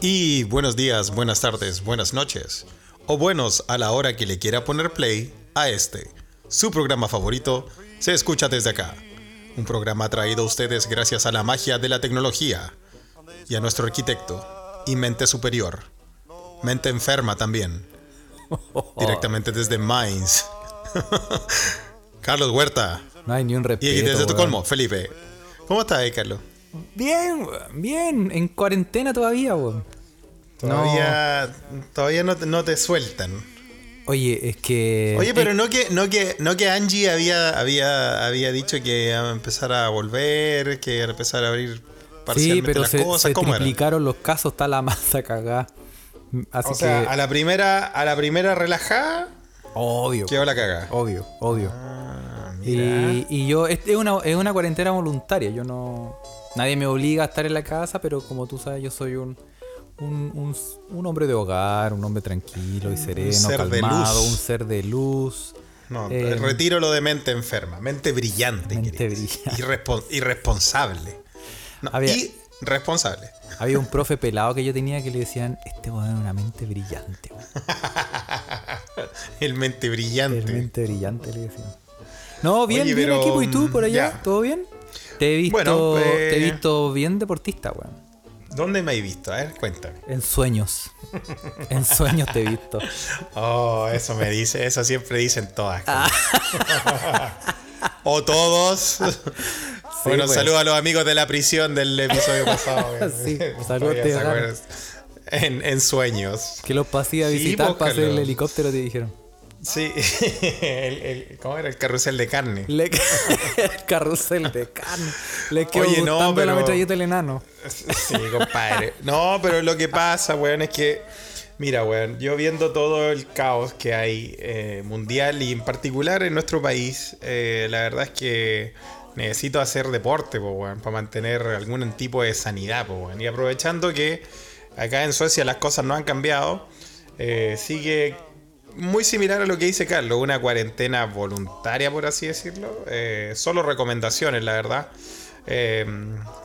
Y buenos días, buenas tardes, buenas noches. O buenos a la hora que le quiera poner play a este. Su programa favorito se escucha desde acá. Un programa traído a ustedes gracias a la magia de la tecnología y a nuestro arquitecto y mente superior. Mente enferma también. Directamente desde Mainz. Carlos Huerta. No hay ni un respeto. Y desde. Estocolmo, Felipe. ¿Cómo estás ahí, Carlos? Bien, weón, bien. En cuarentena todavía, weón. Todavía, todavía no, te, no te sueltan. Oye, es que. Oye, pero no que, no que, no que Angie había, había, había dicho que iba a empezar a volver, que iba a empezar a abrir Sí, parcialmente pero las se, cosas. se ¿Cómo era? triplicaron los casos, está la masa cagada. Así O sea, que. a la primera, a la primera relajada, Obvio. quedó la cagada. Obvio, obvio. Ah. Y, y yo, es una, es una cuarentena voluntaria. Yo no. Nadie me obliga a estar en la casa, pero como tú sabes, yo soy un. Un, un- un hombre de hogar, un hombre tranquilo y sereno, ser de calmado, un ser de luz. No, Eh, retiro lo de mente enferma, mente brillante, Mente brillante. Irrespo- irresponsable. No, Había- irresponsable. Había un profe pelado que yo tenía que le decían, este weón es una mente brillante. weón". El mente brillante. El mente brillante le decían. No, bien, Oye, bien pero, equipo. ¿Y tú por allá? ya. ¿Todo bien? Te he visto, Bueno, eh, te he visto bien deportista, weón. ¿Dónde me has visto? A ver, cuéntame. En sueños. En sueños te he visto. Oh, eso me dice, eso siempre dicen todas. Ah. o todos. bueno, pues. saludos a los amigos de la prisión del episodio pasado. Sí, saludos. En, en sueños. Que los pasé a Sí, visitar pues, para hacer el helicóptero, te dijeron. Sí, el, el- ¿cómo era? El carrusel de carne. Le... el carrusel de carne. Le quedó Oye, no, gustando la pero- metralleta del enano. Sí, compadre. No, pero lo que pasa, weón, es que, mira, weón, yo viendo todo el caos que hay eh, mundial y en particular en nuestro país, eh, la verdad es que necesito hacer deporte, po, weón, para mantener algún tipo de sanidad, po, weón. Y aprovechando que acá en Suecia las cosas no han cambiado, eh, sigue muy similar a lo que dice Carlos, una cuarentena voluntaria, por así decirlo. Eh, solo recomendaciones, la verdad. Eh,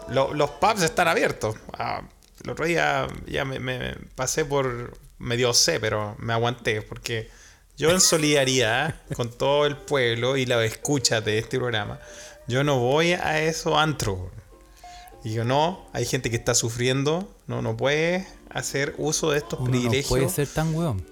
lo- los pubs están abiertos. Ah, el otro día ya me, me pasé por medio C, pero me aguanté porque yo en solidaridad con todo el pueblo y la escucha de este programa, yo no voy a esos antros. Y yo no, hay gente que está sufriendo, no, no puede hacer uso de estos Uno no privilegios puede ser tan weón.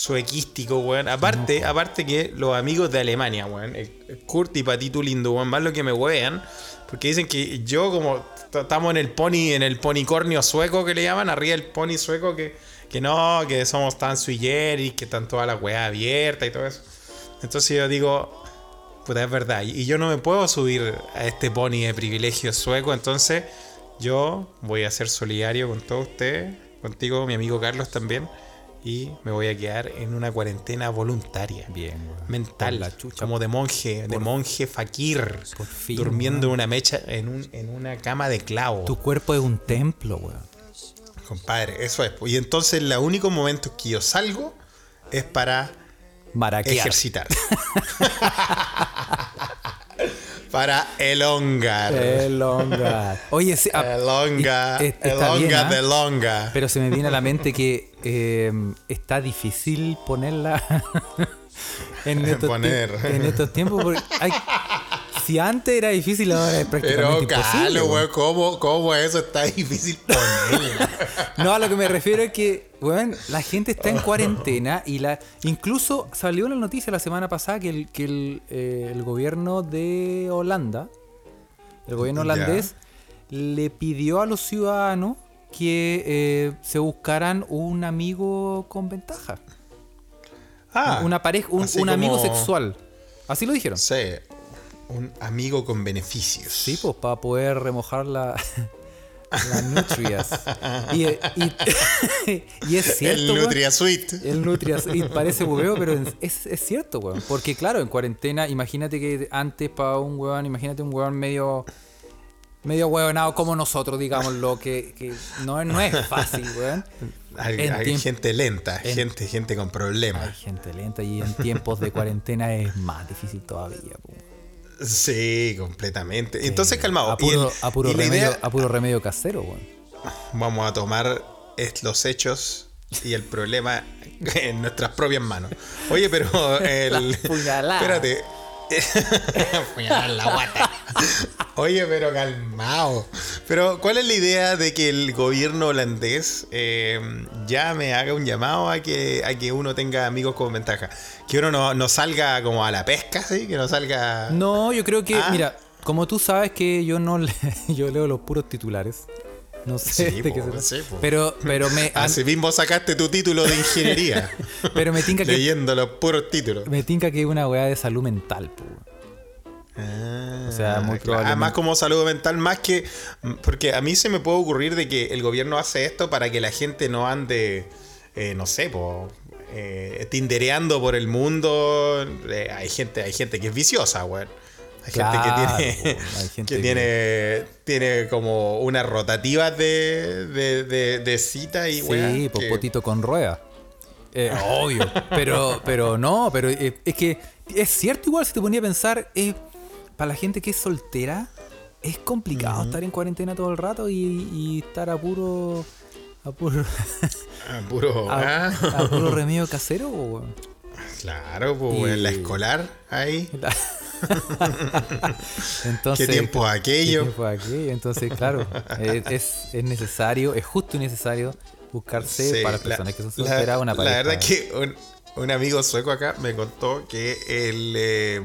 Suequístico, weón. Aparte, aparte que los amigos de Alemania, weón, el- el Kurt y Patito Lindo, weón, más lo que me wean, porque dicen que yo como estamos en el pony, en el ponicornio sueco que le llaman, arriba del pony sueco, que, que no, que somos tan sui generis, que están todas las weas abiertas y todo eso. Entonces yo digo, puta, es verdad, y y yo no me puedo subir a este pony de privilegio sueco, entonces yo voy a ser solidario con todos ustedes, contigo, mi amigo Carlos también, y me voy a quedar en una cuarentena voluntaria. Bien, weón. Mental, Por la chucha. como de monje, de monje fakir, Por fin, durmiendo en una mecha, en, un- en una cama de clavo. Tu cuerpo es un templo, weón. Compadre, eso es. Y entonces, los únicos momentos que yo salgo es para Maraquear. ejercitar. para elongar. Elonga. Oye, sí, ah, Elonga, y- es- de longa. Pero se me viene a la mente que eh, está difícil ponerla en, estos Poner. en estos tiempos. porque hay- si antes era difícil, ahora es prácticamente Pero, calo, weón. ¿cómo, ¿cómo eso está difícil ponerlo? No, a lo que me refiero es que, weón, la gente está en cuarentena y la incluso salió una noticia la semana pasada que el, que el, eh, el gobierno de Holanda, el gobierno Ya. holandés, le pidió a los ciudadanos que eh, se buscaran un amigo con ventaja. Ah, una pareja, un, un amigo como- sexual. Así lo dijeron. Sí, un amigo con beneficios. Sí, pues para poder remojar la, las nutrias. Y, y- y es cierto. El weón. Nutria Suite. El Nutrias. Y parece hueveo, pero es, es cierto, weón. Porque claro, en cuarentena, imagínate que antes para un weón, imagínate un weón medio. Medio huevonado como nosotros, digámoslo, que, que no, no es fácil, weón. Hay, hay gente lenta, en- gente, gente con Hay problemas. gente lenta y en tiempos de cuarentena es más difícil todavía. po. Sí, completamente. Entonces, calmado. A el- puro, a remedio, idea- a puro remedio casero, weón. vamos a tomar los hechos y el problema en nuestras propias manos. Oye, pero el. Espérate. La guata. Oye, pero calmado. Pero, ¿cuál es la idea de que el gobierno holandés eh, ya me haga un llamado a que, a que uno tenga amigos con ventaja? Que uno no, no salga como a la pesca, ¿sí? Que no salga. No, yo creo que, Ah. mira, como tú sabes que yo no le- yo leo los puros titulares. No sé Sí, de qué po, se sí, po. Pero, pero me, Así mismo sacaste tu título de ingeniería. pero me tinca que leyendo los puros títulos. me tinca que es una weá de salud mental, po. Ah, O sea, muy claro. Además, como salud mental, más que. Porque a mí se me puede ocurrir de que el gobierno hace esto para que la gente no ande, eh, no sé, po, eh, tindereando por el mundo. Eh, hay gente, hay gente que es viciosa, weón. Hay Claro, gente que tiene, hay gente que que- tiene, como unas rotativas de, de, de, de cita y Sí, que- popotito con rueda. Eh, obvio. Pero, pero no, pero eh, es que es cierto igual si te ponía a pensar, eh, para la gente que es soltera, es complicado estar en cuarentena todo el rato y, y estar a puro. a puro. Ah, puro. a, ah. a puro remedio casero. Claro, pues, Y- weón, la escolar ahí. Entonces, ¿Qué tiempo aquello? ¿Qué tiempo aquello? Entonces, claro, eh, es, es necesario, es justo y necesario buscarse Sí, para la- personas que son solteras una pareja. La verdad es que un, un amigo sueco acá me contó que él eh,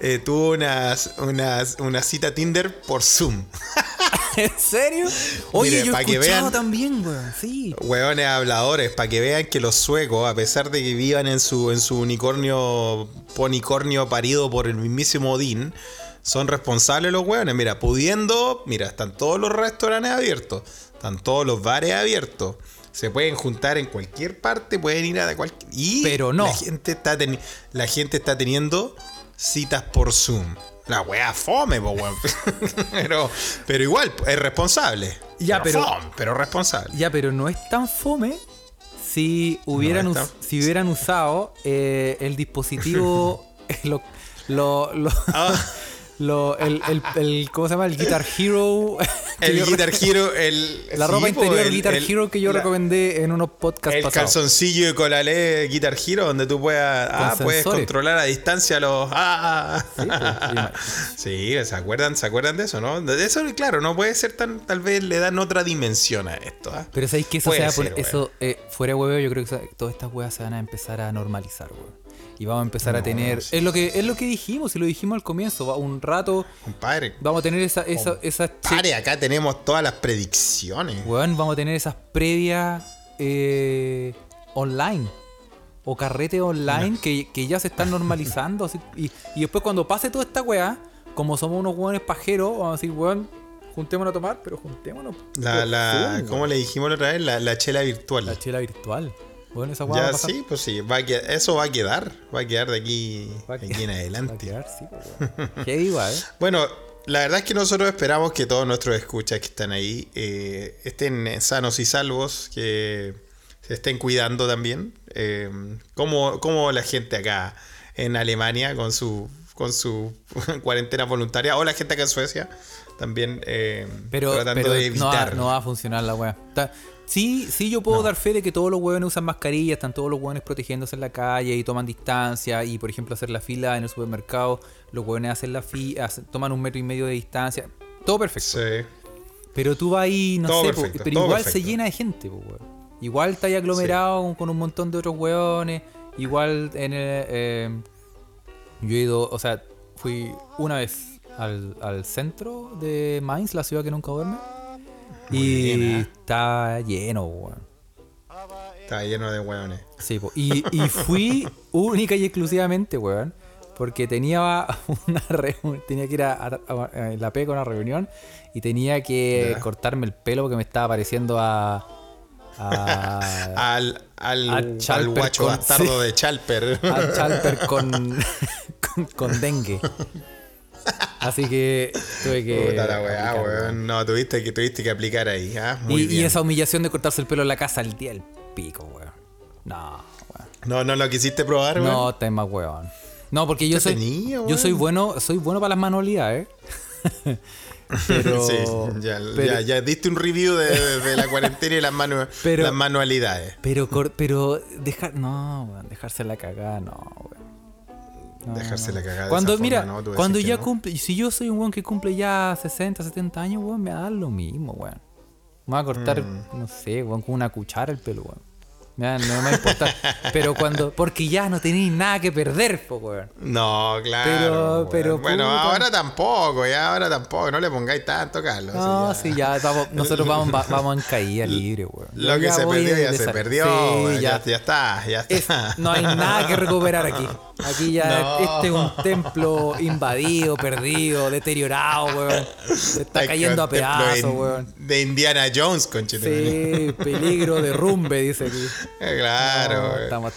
eh, tuvo unas, unas, una cita Tinder por Zoom. ¿En serio? Oye, yo he pa' que escuchado vean- también, weón. Sí. Hueones habladores, para que vean que los suecos, a pesar de que vivan en su, en su unicornio, ponicornio parido por el mismísimo Odín, son responsables los hueones. Mira, pudiendo, mira, están todos los restaurantes abiertos, están todos los bares abiertos. Se pueden juntar en cualquier parte, pueden ir a cualquier. Y Pero no. La gente está, la gente está teniendo citas por Zoom. La wea fome, po, weón. pero, pero igual, es responsable. Ya, pero- fome, pero responsable. Ya, pero no es tan fome si hubieran, No us- si hubieran usado eh, el dispositivo. lo, lo, lo- Ah. Lo- el, el- el- ¿Cómo se llama? El Guitar Hero. El Guitar Hero, el. La ropa sí, interior el- Guitar Hero que yo la- recomendé en unos podcasts El pasados. calzoncillo de colalé Guitar Hero, donde tú puedas, ah, puedes controlar a distancia los. Ah, Sí, pues, Sí, ¿se acuerdan, ¿se acuerdan de eso, no? De eso, claro, no puede ser tan. Tal vez le dan otra dimensión a esto. ¿ah? Pero sabéis que eso Puede se va a ser, poner- eso, eh, fuera huevo, yo creo que todas estas weas se van a empezar a normalizar, weón. Y vamos a empezar a tener. sí. Es lo que es lo que dijimos, y lo dijimos al comienzo. va, Un rato Compadre. vamos a tener esa, esa, esas acá tenemos todas las predicciones. Weón, vamos a tener esas previas eh, online. O carrete online que, que ya se están normalizando. así, y, y después cuando pase toda esta weá, como somos unos weones pajeros, vamos a decir, weón, juntémonos a tomar, pero juntémonos. La, la, ¿Cómo le dijimos la otra vez? La, la chela virtual. La chela virtual. Bueno, esa va ya pasar. sí, pues sí, va a quedar- eso va a quedar. Va a quedar de aquí, Va de en va a adelante. quedar, sí, pues. Qué igual, ¿eh? Bueno, la verdad es que nosotros esperamos que todos nuestros escuchas que están ahí eh, estén sanos y salvos, que se estén cuidando también. Eh, como, como la gente acá en Alemania con su con su cuarentena voluntaria, o la gente acá en Suecia también eh, Pero, tratando pero de no, va, evitar. no va a funcionar la weá. Sí, sí, yo puedo No. dar fe de que todos los hueones usan mascarillas, están todos los hueones protegiéndose en la calle y toman distancia. Y por ejemplo, hacer la fila en el supermercado, los hueones hacen la fila, toman un metro y medio de distancia. Todo perfecto. Sí. Pero tú vas ahí, no Todo sé, po, pero igual se llena de gente, po. Igual está ahí aglomerado con un montón de otros hueones. Igual en el. eh, yo he ido, o sea, fui una vez al, al centro de Mainz, la ciudad que nunca duerme. Muy y bien, ¿eh? está lleno, weón. Está lleno de hueones. Sí, po. y, y fui única y exclusivamente, weón. Porque tenía una reunión, tenía que ir a, a- a- a la P con una reunión y tenía que Ya. cortarme el pelo porque me estaba pareciendo a. a, Al, al, a al guacho con- bastardo sí. de Chalper. a Chalper con, con, con dengue. Así que tuve que. Puta la weá, weón. No, tuviste que, tuviste que aplicar ahí. ¿ah? Muy Y, esa humillación de cortarse el pelo en la casa al día del pico, weón. No, weón. No, no lo quisiste probar, weón. No, está más weón. No, porque yo soy. Entretenido, Yo soy bueno, soy bueno para las manualidades. Pero, sí, ya, pero- ya, ya diste un review de, de la cuarentena y las, manu- Pero- las manualidades. Pero, pero dejar, no, dejarse la cagada, no. No, Dejarse la cagada de Cuando, esa forma, mira, ¿no? Tú decís cuando ya no. cumple, si yo soy un weón que cumple ya 60, 70 años, weón, me da lo mismo, weón. Me va a cortar, Mm. no sé, weón, con una cuchara el pelo, weón. No me va a importar. pero cuando, porque ya no tenéis nada que perder, po, weón. No, claro. Pero- weón. pero, bueno, puta. ahora tampoco, ya ahora tampoco. No le pongáis tanto, Carlos. No, sí, sí, ya, nosotros vamos, va- vamos en caída libre, weón. Lo que se perdió ya se perdió. Sí, ya. ya, ya está, ya Es- está. no hay nada que recuperar aquí. Aquí ya No. este es un templo invadido, perdido, deteriorado, weón. Se está Ay, cayendo a pedazos, weón. De Indiana Jones, conchete. Sí, peligro, derrumbe, dice aquí. Claro. No, weón. estamos.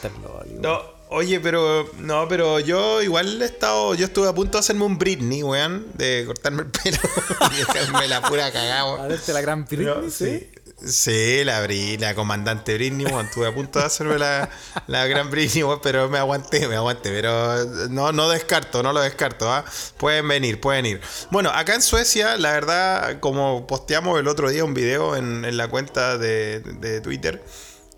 No, oye, pero no, pero yo igual he estado, yo estuve a punto de hacerme un Britney, weón, de cortarme el pelo y dejarme la pura cagada, A verte la gran Britney, No, ¿sí? Sí, la, la comandante Britney, weón. Estuve a punto de hacerme la, la gran Britney, weón, pero me aguanté, me aguanté. Pero no, no descarto, no lo descarto, ¿ah? Pueden venir, pueden ir. Bueno, acá en Suecia, la verdad, como posteamos el otro día un video en, en la cuenta de, de Twitter.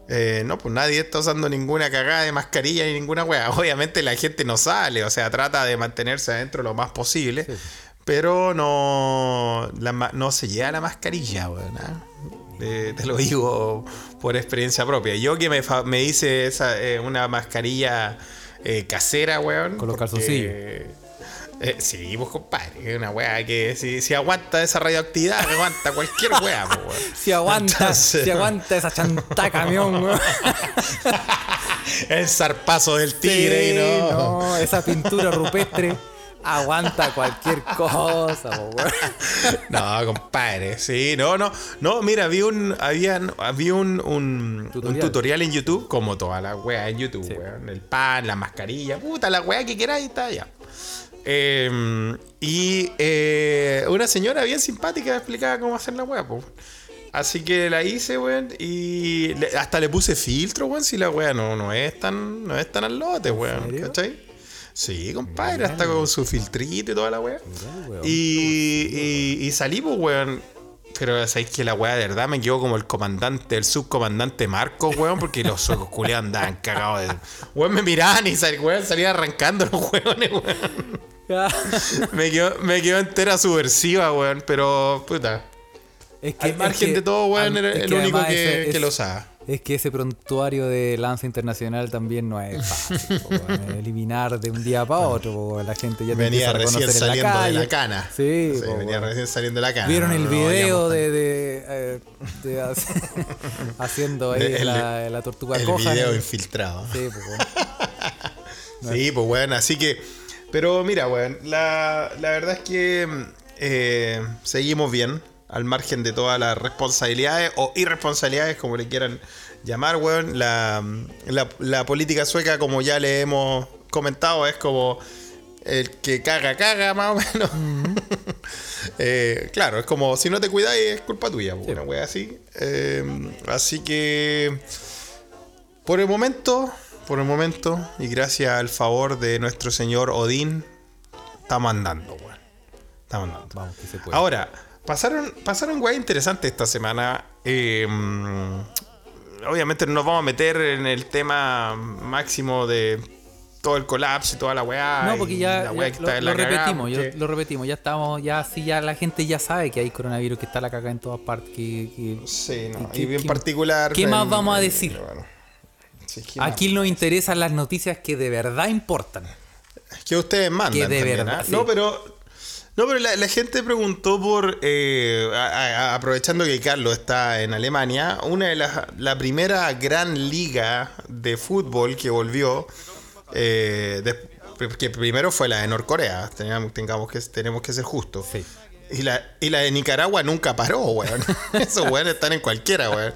Eh, no, pues nadie está usando ninguna cagada de mascarilla ni ninguna wea. Obviamente la gente no sale, o sea, trata de mantenerse adentro lo más posible. Pero no, la no se lleva la mascarilla, weón. ¿ah? Eh, te lo digo por experiencia propia. Yo que me, me hice esa, eh, una mascarilla eh, casera, weón. Con los calzoncillos. Eh, sí, pues compadre, es una weá que si, si aguanta esa radioactividad, aguanta cualquier weá, pues. Si aguanta, Entonces- si aguanta esa chanta camión, weón. El zarpazo del tigre, Sí, y no. no, esa pintura rupestre aguanta cualquier cosa. No, compadre, sí, no, no, no, mira, vi un, habían, había un, un, un Tutorial. tutorial. en YouTube, como toda la weá en YouTube, Sí. weón, el pan, la mascarilla, puta, la weá que queráis está allá. Eh, y eh, una señora bien simpática me explicaba cómo hacer la weá, po. Así que la hice, weón, y le- hasta le puse filtro, weón, si la weá no, no es tan, no es tan al lote, weón? ¿cachai? Sí, compadre, hasta con su filtrito y toda la weá. Y, y, y salí, pues, weón. Pero sabéis que la weá de verdad me quedó como el comandante, el subcomandante Marcos, weón, porque los ojos culiados andaban cagados. De... Weón, me miraban y sal, weón, salía arrancando los weones, weón. Me quedó, me quedó entera subversiva, weón, pero puta. Es que, Al margen es que- de todo, weón, es el único que, ese- que lo usaba. Es que ese prontuario de lanza internacional también no es fácil. po. Eliminar de un día para otro. po. La gente ya te Venía a recién en la saliendo de la cana. Sí, po, venía recién saliendo de la cana. Vieron No, el no, video veíamos de, de, eh, de hace- haciendo ahí El- la, la tortuga el coja. video ¿no? infiltrado. Sí, po, weón. Sí, pues bueno, así que. Pero mira, weón, la, la verdad es que eh, seguimos bien, al margen de todas las responsabilidades o irresponsabilidades, como le quieran llamar, weón. La, la, la política sueca, como ya le hemos comentado, es como el que caga, caga, más o menos. Eh, claro, es como si no te cuidáis, es culpa tuya, pues, una wea así. Eh, así que. Por el momento, por el momento, y gracias al favor de nuestro señor Odín, estamos andando, weón. Estamos andando. Vamos, que se puede. Ahora, pasaron, pasaron weas interesantes esta semana. Eh, obviamente no nos vamos a meter en el tema máximo de todo el colapso y toda la weá. No, porque ya, la ya weá lo, está en lo la repetimos, yo- porque- lo repetimos, ya estamos, ya sí, ya la gente ya sabe que hay coronavirus, que está la caca en todas partes, que, que- Sí, no, ¿Qué- y bien particular. qué más en- vamos a decir? bueno, aquí nos interesan las noticias que de verdad importan. Que ustedes mandan. Que de también, verdad, ¿ah? sí. No, pero. No, pero la, la gente preguntó por. eh, a- a- aprovechando que Carlos está en Alemania, una de las. La primera gran liga de fútbol que volvió. eh, de- que primero fue la de Norcorea. Tengamos que, tenemos que ser justos. Sí. Y la, y la de Nicaragua nunca paró, weón. Esos weones están en cualquiera, weón.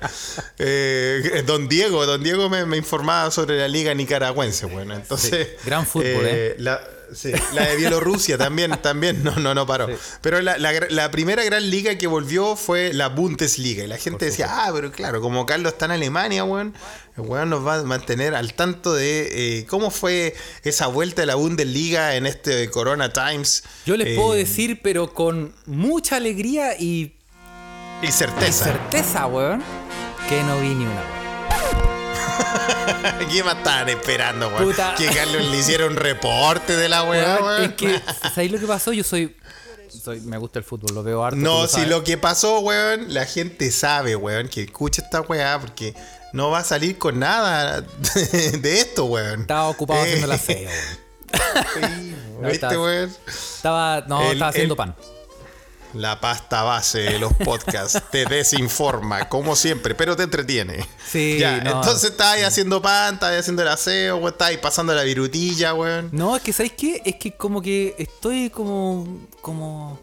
Eh, don Diego, don Diego me, me informaba sobre la liga nicaragüense, weón. Entonces. Sí, gran fútbol, ¿eh? la- Sí, la de Bielorrusia también, también, no, no, no paró. Pero la, la- la primera gran liga que volvió fue la Bundesliga. Y la gente decía, ah, pero claro, como Carlos está en Alemania, weón, el weón nos va a mantener al tanto de eh, cómo fue esa vuelta de la Bundesliga en este Corona Times. Yo les Eh, puedo decir, pero con mucha alegría y Y certeza. certeza, weón, que no vi ni una, weón. ¿Qué más estaban esperando, weón? Puta. Que Carlos le hiciera un reporte de la weá, Weón. Es que, ¿sabéis lo que pasó? Yo soy, soy. Me gusta el fútbol, lo veo harto. No, si sabes. lo que pasó, weón, la gente sabe, weón, que escucha esta weá porque no va a salir con nada de esto, weón. Estaba ocupado Eh, haciendo la fea, weón. sí, No, ¿Viste, estás- weón? Estaba, no, El- estaba haciendo el- pan. La pasta base de los podcasts te desinforma, como siempre, pero te entretiene. Sí, Ya, no. entonces estabas ahí haciendo pan, estabas ahí haciendo el aseo, weón, estabas ahí pasando la virutilla, weón. No, es que, ¿sabéis qué? Es que como que estoy como. como.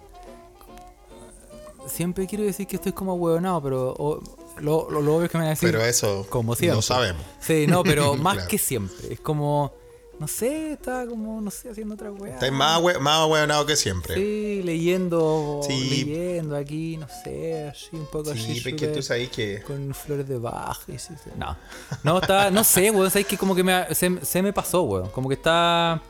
Siempre quiero decir que estoy como huevonado, pero. o- lo, lo, lo obvio es que me van a decir. Pero eso como siempre. no sabemos. Sí, no, pero más Claro. que siempre. Es como. No sé, estaba como, no sé, haciendo otra weá. Estás más, hue- más hueonado que siempre. Sí, leyendo. Sí. Leyendo aquí, no sé, así un poco así. Sí, súper- tú sabes que. Con flores de baja y sí, sí. No. No, está. No sé, weón. Sabes que como que me, se, se me pasó, weón. Como que está.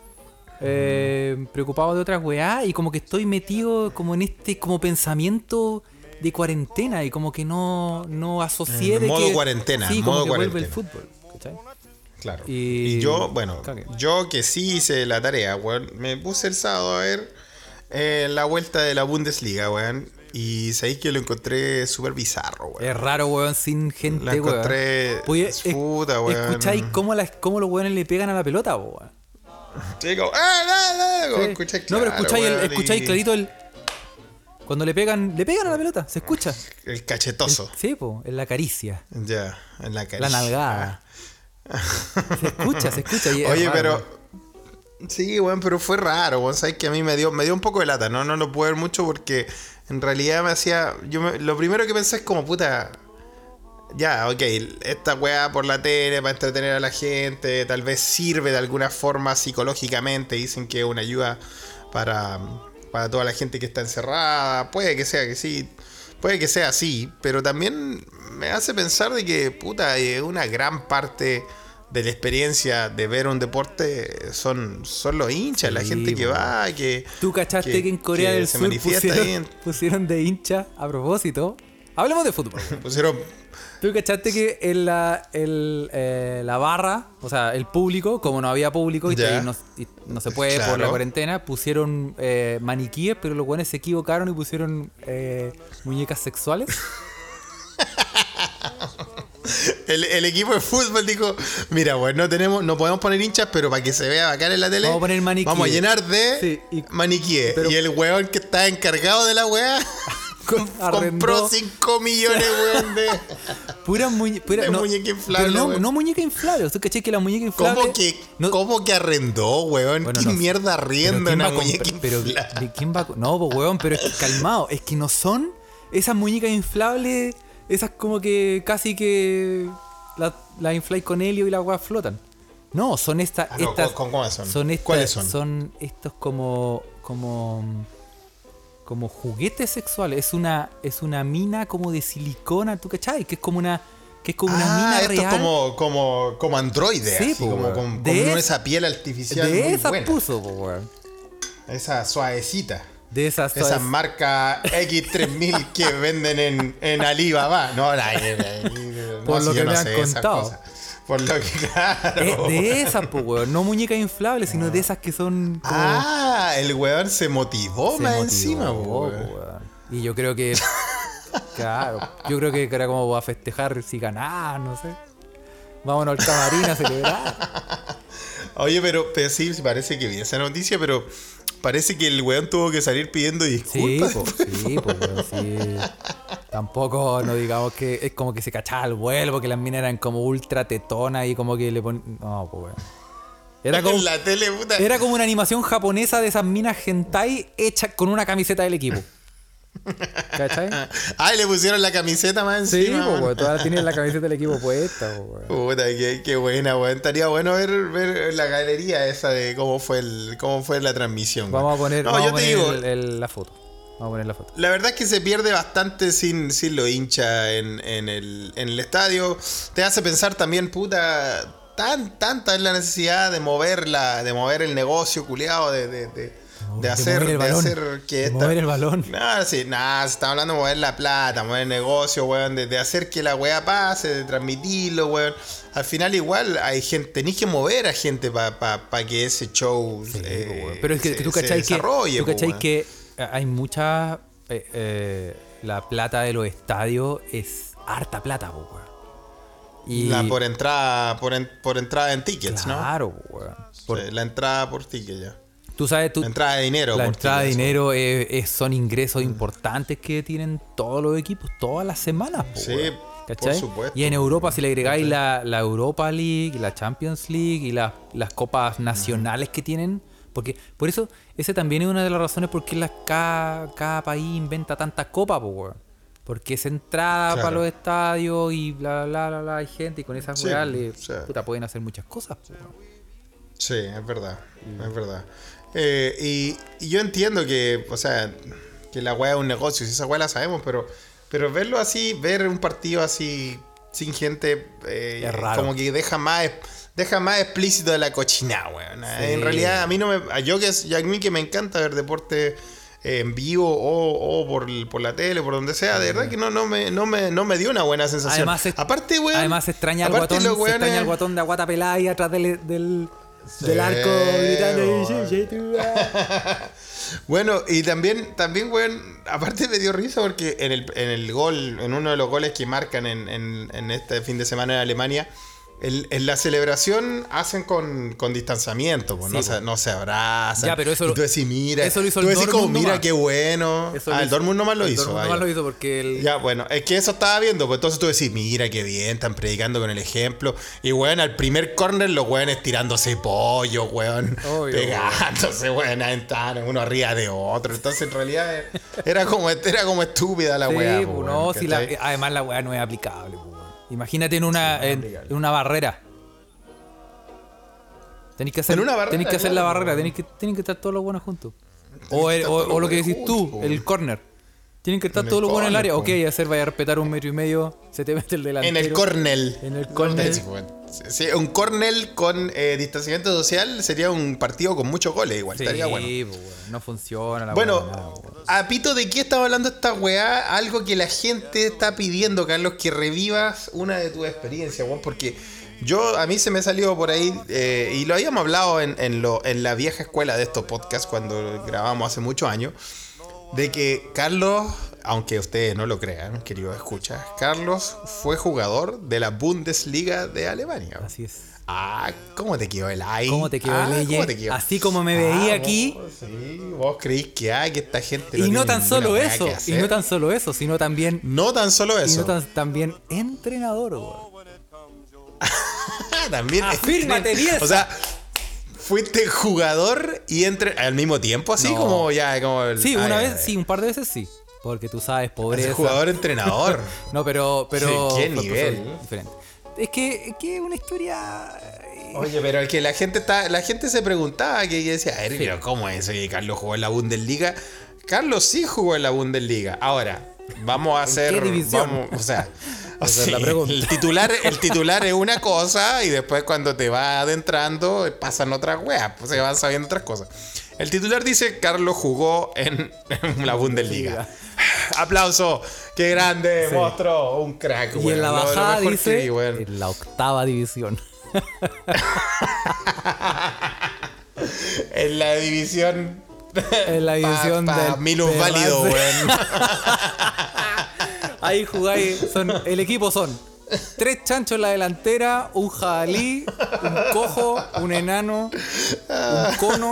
eh, preocupado de otras weá. Y como que estoy metido como en este como pensamiento de cuarentena. Y como que no, no asocié En de modo que- cuarentena, Sí, como modo que vuelve el cuarentena. fútbol. ¿cachai? Claro. Y- Y, yo, bueno, Cague. yo que sí hice la tarea, weón, me puse el sábado a ver eh, la vuelta de la Bundesliga, weón. Y sabéis que lo encontré súper bizarro, weón. Es raro, weón, sin gente, La weón. encontré Oye, es- puta, weón. ¿Escucháis cómo, las, cómo los weones le pegan a la pelota, weón? Sí, como, "Ah, ah, ah", Sí. escucháis no, pero claro, escucháis, el- weón, escucháis y clarito el. Cuando le pegan, le pegan a la pelota, se escucha. El cachetoso. Sí, po, en la caricia, Ya, en la caricia. la nalgada. Se escucha, se escucha. y Oye, pero. Sí, weón, pero fue raro. Sabes que a mí me dio, me dio un poco de lata, ¿no? No lo puedo ver mucho porque en realidad me hacía. Yo me- lo primero que pensé es como puta. Ya, ok, esta weá por la tele para entretener a la gente, tal vez sirve de alguna forma psicológicamente, dicen que es una ayuda para, para toda la gente que está encerrada, puede que sea que sí, puede que sea así, pero también me hace pensar de que, puta, una gran parte de la experiencia de ver un deporte son, son los hinchas, la Sí, gente que va, que... ¿Tú cachaste que, en que Corea del se Sur manifiesta pusieron, ahí en- pusieron de hincha a propósito? Hablemos de fútbol. pusieron ¿Tú cachaste que en la, el, eh, la barra, o sea, el público, como no había público y, no, y no se puede por la cuarentena, pusieron eh, maniquíes, pero los buenos se equivocaron y pusieron eh, muñecas sexuales? El, el equipo de fútbol dijo, mira, pues no tenemos, no podemos poner hinchas, pero para que se vea bacán en la tele, Vamos a poner maniquíes. vamos a llenar de Sí, y- maniquíes. pero- y el weón que está encargado de la weá compró Arrendó 5 millones, weón, de... Pura, muñe- pura- De no, muñeca inflable, pero no, muñeca inflable. ¿Tú caché que la muñeca inflable... ¿Cómo que, no- ¿Cómo que arrendó, weón? Bueno, ¿Qué no. mierda Pero arrienda ¿quién va una muñeca pero inflable? ¿de quién va No, pues weón, pero es que calmado. Es que no son esas muñecas inflables, esas como que casi que las la infláis con helio y las weas flotan. No, son estas. Ah, no, estas ¿cómo- cómo son? estas- ¿Cuáles son? Son estos como. como. como juguetes sexuales. Es una. Es una mina como de silicona, ¿tú cachai? Que es como una. Que es como una ah, mina esto real. es como, como, como androide, Sí, así, como De es- esa piel artificial de muy esas buena. puso, po. Esa suavecita. De esas. Esa todas- marca X3000 que venden en, en Alibaba. No, la, la- la- no, Por lo si que yo no me han contado. Por lo que, claro. Eh, de esas, pues, weón. No muñecas inflables, sino de esas que son como. Ah, el weón se motivó se más motivó, encima, weón. weón. Y yo creo que. claro. Yo creo que era como a festejar si ganar, no sé. Vámonos al camarín a celebrar. Oye, pero, pero sí, parece que vi esa noticia, pero parece que el weón tuvo que salir pidiendo Sí, disculpas. po, sí, po, weón, sí. Tampoco, no digamos que es como que se cachaba el vuelo, porque las minas eran como ultra tetonas y como que le ponían. No, pues, weón. Era como, en la tele, puta. era como una animación japonesa de esas minas hentai hecha con una camiseta del equipo. ¿Cachai? Ay, le pusieron la camiseta más Sí, encima. man. weón. Todavía tiene la camiseta del equipo puesta, po. Puta, qué, qué buena, weón. Estaría bueno ver, ver la galería esa de cómo fue el, cómo fue la transmisión. Vamos a poner, No, vamos yo a te poner digo, el- el- la foto. Vamos a poner la foto. La verdad es que se pierde bastante sin, sin lo hincha en, en el, en el estadio. Te hace pensar también, puta, tan, tanta es la necesidad de mover, la, de mover el negocio, culiado, de, de, de, de hacer, mover el de balón, hacer que de esta- mover el balón. Nada, sí, nada, se está hablando de mover la plata, mover el negocio, weón, de, de hacer que la weá pase, de transmitirlo, weón. Al final igual hay gente, tenéis que mover a gente para pa, pa que ese show eh, po, weón. Pero es que, se- que tú se cachai que, tú po, cachai que eh, hay mucha. eh, eh, la plata de los estadios es harta plata, po, weón. Y La por entrada, por, en- por entrada en tickets, ¿no? claro, weón. Por- Sí, la entrada por ticket ya. Tú sabes, tú, La entrada de dinero. la entrada de dinero es- es- son ingresos importantes que tienen todos los equipos todas las semanas. po, Sí, por supuesto. Y en Europa, si le agregáis la, la Europa League, la Champions League y la- las copas nacionales que tienen, porque por eso, ese también es una de las razones por qué cada, cada país inventa tantas copas, po. Porque es entrada Claro. para los estadios y bla, bla, bla, bla, hay gente y con esas Sí, puta, pueden hacer muchas cosas, po. Sí, es verdad. Es verdad. Eh, y, y yo entiendo que, o sea, que la weá es un negocio, si esa weá la sabemos, pero, pero verlo así, ver un partido así sin gente, eh, Es raro. como que deja más, deja más explícito de la cochinada, weón. Sí. En realidad, a mí no me. a Yo que, a mí que me encanta ver deporte eh, en vivo o, o por, el- por la tele, por donde sea, de verdad que no, no, me, no, me, no me dio una buena sensación. Además, aparte, weón. Además extraña al guatón, se extraña al guatón de aguata pelada ahí atrás del, del, Del arco gritando. weón. "Ye, ye, tú, ah". Bueno, y también, también, weón, aparte me dio risa porque en el, en el gol, en uno de los goles que marcan en, en- en este fin de semana en Alemania, el- en la celebración hacen con, con distanciamiento, pues, Sí, no, se, no se abrazan. Ya, pero eso y tú decís, mira, eso lo hizo tú el decís como, mira qué bueno. Eso ah, el Dortmund nomás lo el hizo. Dortmund nomás lo hizo porque el, Ya, bueno, es que eso estaba viendo, pues entonces tú decís, mira qué bien, están predicando con el ejemplo. Y weón, al primer corner los weones tirándose pollo, weón. Obvio, pegándose, weón, a uno arriba de otro. Entonces en realidad era como, era como estúpida la Sí, weá. pues, po, no, weón, si la- además la weá no es aplicable. pues, weón. Imagínate en una, en, una barrera. Tenéis que hacer, En una barrera, tenéis que hacer la barrera, tenéis que, tienen que estar todos los buenos juntos. O, el- o- o lo que decís tú, el corner. Tienen que estar todos los buenos en el área. Ok, hacer vaya a respetar un metro y medio, se te mete el delantero. En el cornel. En el cornel. Sí, un cornel con eh, distanciamiento social sería un partido con muchos goles, igual. Sí, estaría bueno. pues, weón, no funciona la Bueno, nada, weón. a pito de qué estaba hablando esta weá, algo que la gente está pidiendo, Carlos, que revivas una de tus experiencias, weón, porque yo, a mí se me salió por ahí, eh, y lo habíamos hablado en, en lo, en la vieja escuela de estos podcasts, cuando grabamos hace muchos años, de que Carlos, aunque ustedes no lo crean, queridos escuchas, Carlos fue jugador de la Bundesliga de Alemania. Así es. Ah, ¿cómo te quedó el aire? ¿Cómo te quedó ah, el ¿cómo aire? te quedó? Así como me veía aquí. vos, sí, vos creís que hay que esta gente Y no tan solo eso, y no tan solo eso, sino también, No tan solo y eso. no tan, también entrenador, weón. También Afírmate, Bielsa. O sea, fuiste jugador y entre al mismo tiempo, así No. como ya como el- Sí, una ay, vez, ay. sí, un par de veces sí. Porque tú sabes, pobreza. jugador entrenador. No, pero, pero. Sí, qué nivel. diferente. Es que, es que es una historia. eh, Oye, pero es que la gente está, la gente se preguntaba que decía, a ver, Sí. pero ¿cómo es que Carlos jugó en la Bundesliga? Carlos sí jugó en la Bundesliga. Ahora, vamos a hacer. qué división? vamos- o sea, o es sea, la pregunta. el titular, el titular es una cosa y después cuando te vas adentrando pasan otras weas, pues se van sabiendo otras cosas. El titular dice Carlos jugó en, en la Bundesliga. Aplauso, qué grande, Sí. monstruo, un crack. Y en la bajada dice. En la octava división. En la división. En la división pa, pa del minus válido, weón. Ahí jugáis. Son, el equipo son tres chanchos en la delantera, un jabalí, un cojo, un enano, un cono,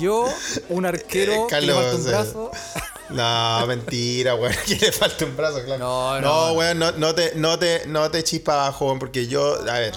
yo, un arquero que le Carlos, falta un eh, brazo. No, mentira, weón. Que le falta un brazo, claro. No, no, No, weón, no, no te, no te, no te chispa abajo, weón, porque yo, a ver,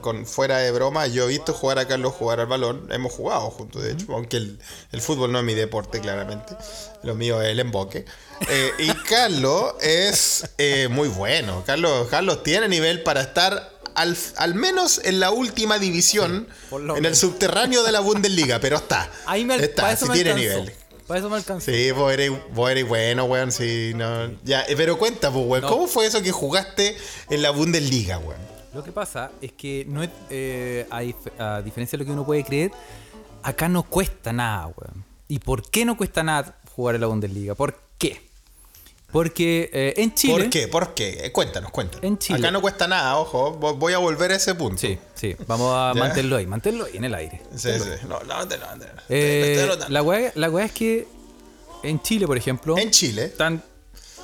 con, fuera de broma, yo he visto jugar a Carlos jugar al balón. Hemos jugado juntos, de hecho, aunque el, el fútbol no es mi deporte, claramente. Lo mío es el emboque. Eh, y Carlos es eh, muy bueno. Carlos, Carlos tiene nivel para estar al, al menos en la última división, en el subterráneo de la Bundesliga, pero está. Ahí me, está, me tiene alcanzó. nivel. Para eso me alcanzó. Sí, vos eres, vos eres bueno, weón, sí, no. Ya, pero cuenta, pues, weón, No. ¿cómo fue eso que jugaste en la Bundesliga, weón? Lo que pasa es que no es, eh, a, dif- a diferencia de lo que uno puede creer, acá no cuesta nada, weón. ¿Y por qué no cuesta nada jugar en la Bundesliga? ¿Por qué? Porque eh, en Chile. ¿Por qué? ¿Por qué? Eh, Cuéntanos, cuéntanos. En Chile. Acá no cuesta nada, ojo, vo- voy a volver a ese punto. Sí, sí, vamos a mantenerlo ahí, mantenerlo ahí en el aire. Sí, sí. No, no, no, no, no. Eh, la weá la weá es que en Chile, por ejemplo, En Chile. tan,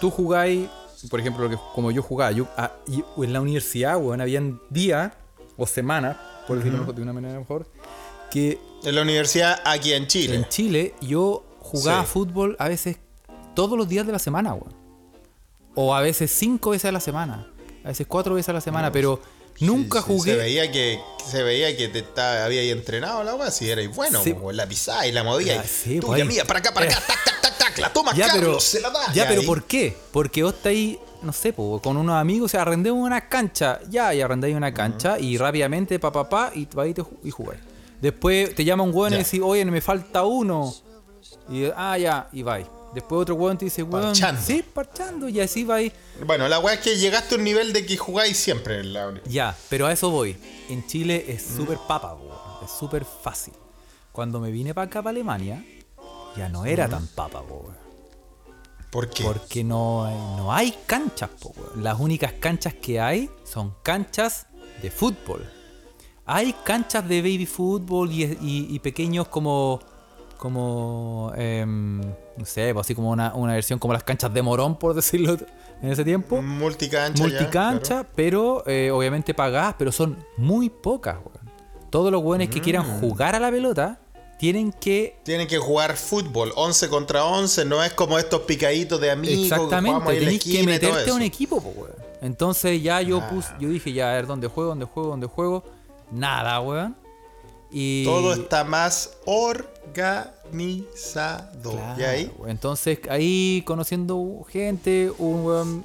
tú jugáis, por ejemplo, lo que, como yo jugaba, yo, ah, en la universidad, weón, habían días o semanas, por decirlo de una manera mejor, que En la universidad aquí en Chile. en Chile yo jugaba Sí. fútbol a veces todos los días de la semana, weón. O a veces cinco veces a la semana, a veces cuatro veces a la semana, pero nunca Sí, jugué. Se veía que, se veía que te estaba, había ahí entrenado la weá, si erais bueno, Sí. como la pisada y la movía. Y sí, tuya, pues mía, para acá, para acá, tac, tac, tac, tac, la toma Ya, Carlos, pero, se la da. ya, pero ahí- ¿por qué? Porque vos está ahí, no sé, po, con unos amigos, o sea, arrendemos una cancha, ya, y arrendáis una cancha, y rápidamente, pa, pa, pa, y vais y, jugáis. Después te llama un weón y decís, oye, me falta uno. Y, ah, ya, y vais. Después otro weón te dice, weón, Parchando. sí, parchando, y así vais. Bueno, la weá es que llegaste a un nivel de que jugáis siempre en la Ya, pero a eso voy. En Chile es súper papa, po, es súper fácil. Cuando me vine para acá, para Alemania, ya no era tan papa, weón. ¿Por qué? Porque no, hay- no hay canchas, po, weón. Las únicas canchas que hay son canchas de fútbol. Hay canchas de baby fútbol y, y- y pequeños como. Como. em, no sé, pues así como una, una versión como las canchas de Morón, por decirlo en ese tiempo. Multicancha. ya, Multicancha, claro. pero eh, obviamente pagadas, pero son muy pocas, weón. Todos los weones que Mm. quieran jugar a la pelota tienen que Tienen que jugar fútbol 11 contra 11, no es como estos picaditos de amigos. que Exactamente, la tenés que meterte a un equipo, po, weón. Entonces ya yo Ah. puse, yo dije, ya, a ver, ¿dónde juego? ¿Dónde juego? ¿Dónde juego? Nada, weón. Y... Todo está más organizado. Claro, ¿Y ahí? Entonces ahí conociendo gente, un weón,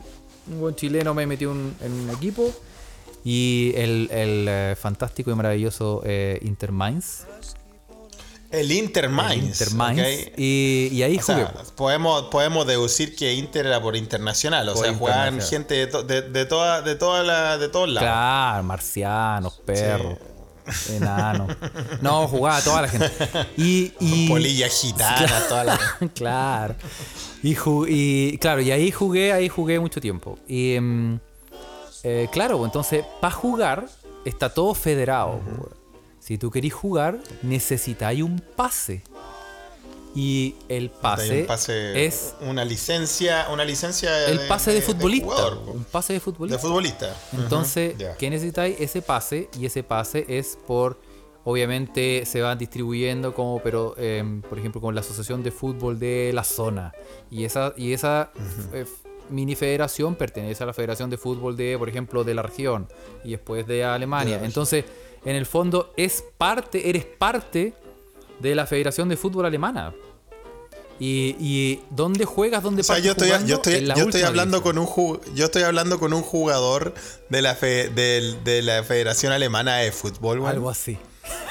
un buen chileno me metió un- en un equipo. Y el, el, eh, fantástico y maravilloso eh, Inter Mainz. El Inter El Mainz. Inter Mainz. ¿ok? Y, y ahí O sea, jugué. podemos, podemos deducir que Inter era por internacional, o Por sea, jugaban gente de, to- de, de, toda, de, toda la, de todos lados. Claro, marcianos, perros, enanos. No, jugaba toda la gente. Y, y Polilla gitana, toda la. claro. Y, claro, y ahí jugué, ahí jugué mucho tiempo. Y em, eh, claro, pues, entonces, para jugar, está todo federado. pues. Si tú querís jugar, necesitáis un pase. Y el pase, un pase, es una licencia, una licencia el pase de, futbolista. jugador, un pase de futbolista. de futbolista. Entonces. ¿qué necesitáis? Ese pase, y ese pase es por, obviamente se van distribuyendo como, pero, em, por ejemplo, con la Asociación de Fútbol de la zona. Y esa, y esa eh, mini federación pertenece a la Federación de Fútbol de, por ejemplo, de la región y después de Alemania. Entonces, en el fondo, es parte, eres parte de la Federación de Fútbol Alemana. Y, y ¿dónde juegas? ¿Dónde O sea, yo estoy, yo estoy, yo hablando con un yo estoy hablando con un jugador de la fe- de la Federación Alemana de Fútbol, weón. Algo así.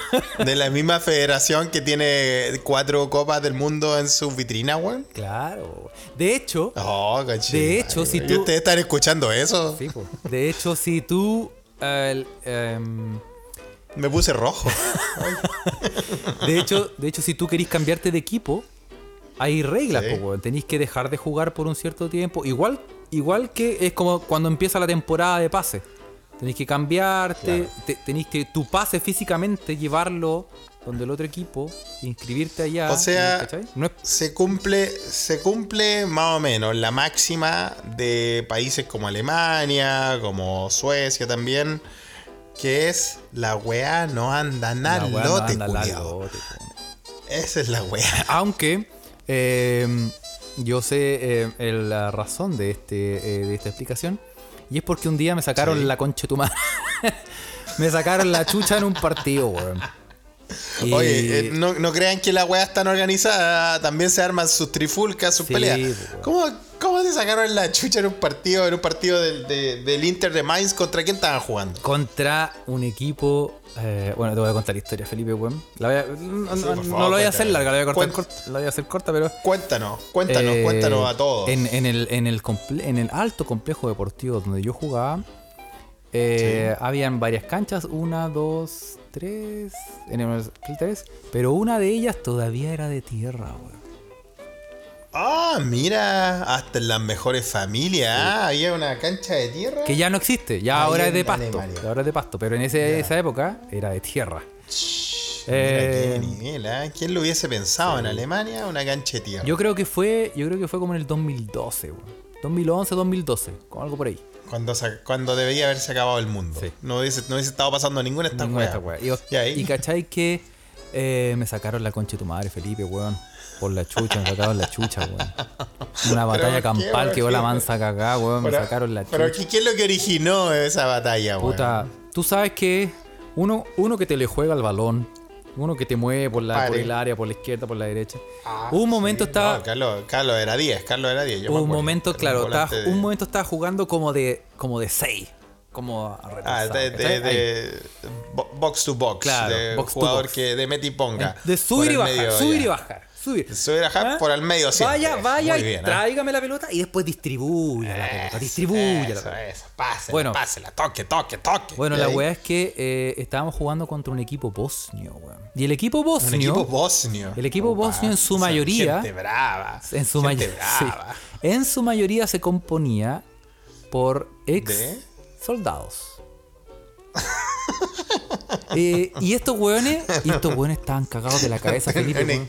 de la misma federación que tiene cuatro copas del mundo en su vitrina, weón. Claro. De hecho, Oh, coche, De hecho, si ¿y tú- ustedes están escuchando eso? Sí. De hecho, si tú. em, Me puse rojo. de, hecho, de hecho, si tú querís cambiarte de equipo, hay reglas, Sí. po. Tenéis que dejar de jugar por un cierto tiempo. Igual, igual que es como cuando empieza la temporada de pase. Tenéis que cambiarte, Claro. te- tenéis que tu pase físicamente llevarlo donde el otro equipo, inscribirte allá. O sea. No es- se cumple, se cumple más o menos la máxima de países como Alemania, como Suecia también, que es la weá no anda nada no lote. Esa es la weá. Aunque, eh, yo sé eh, la razón de, este, eh, de esta explicación. Y es porque un día me sacaron Sí. la concha de tu madre. me sacaron la chucha en un partido, weón. Y- Oye, eh, no, no crean que la weá tan organizada. También se arman sus trifulcas, sus Sí, peleas. ¿Cómo, ¿Cómo te sacaron la chucha en un partido, en un partido del, de- del Inter de Mainz? ¿Contra quién estaban jugando? contra un equipo. eh, bueno, te voy a contar la historia, Felipe, weón. La voy a- no, Sí, por no favor, la voy a hacer larga, la voy a cortar corta, la voy a hacer corta, pero. Cuéntanos, cuéntanos, eh, cuéntanos a todos. En, en el, en, el comple- en el alto complejo deportivo donde yo jugaba, eh, habían varias canchas, una, dos, tres, en el pero una de ellas todavía era de tierra, weón. Ah, mira, hasta en las mejores familias. Ah, había una cancha de tierra. Que ya no existe, ya Ahí ahora es de pasto. Alemania. Ahora es de pasto, pero en ese- esa época era de tierra. Mira Eh, qué nivel, ¿ah? ¿Quién lo hubiese pensado en Alemania? Una cancha de tierra. Yo creo que fue, yo creo que fue como en el 2012, weón. 2011, 2012, con algo por ahí. Cuando, se- cuando debería haberse acabado el mundo. Sí. No, hubiese, no hubiese estado pasando ninguna de estas weas. Y, Y ahí- y cachai que eh, me sacaron la concha de tu madre, Felipe, weón. Por la chucha, me sacaron la chucha, weón. Una batalla ¿por qué, campal que va la mansa cagá, weón. Me Pero- sacaron la Pero chucha. ¿qué, qué es lo que originó esa batalla, weón? Puta, tú sabes que uno, uno que te le juega el balón, uno que te mueve por, la, por el área, por la izquierda, por la derecha. Ah, un momento sí, estaba. no, Carlos, Carlos era 10, Carlos era 10. yo me Hubo un momento, claro, un estaba- volante de- un momento estaba jugando como de como de 6. Como Ah, de, de, de bo- box to box. Claro, de box to jugador box. que de meti y ponga. De subir y bajar, subir y bajar, subir. Subir bajar ¿Ah? por el medio siempre. Vaya, vaya Muy y bien, ¿ah? tráigame la pelota y después distribuya la pelota, distribuya la pelota. eso, pásela, Bueno. pásela, toque, toque, toque. Bueno, la ahí, weá es que eh, estábamos jugando contra un equipo bosnio, weón. Y el equipo bosnio. Un equipo bosnio. El equipo Opa, bosnio en su mayoría- Gente brava. En su, gente may- brava. sí. en su mayoría se componía por ex ¿De? soldados. Eh, y estos weones, y estos weones estaban cagados de la cabeza, Felipe.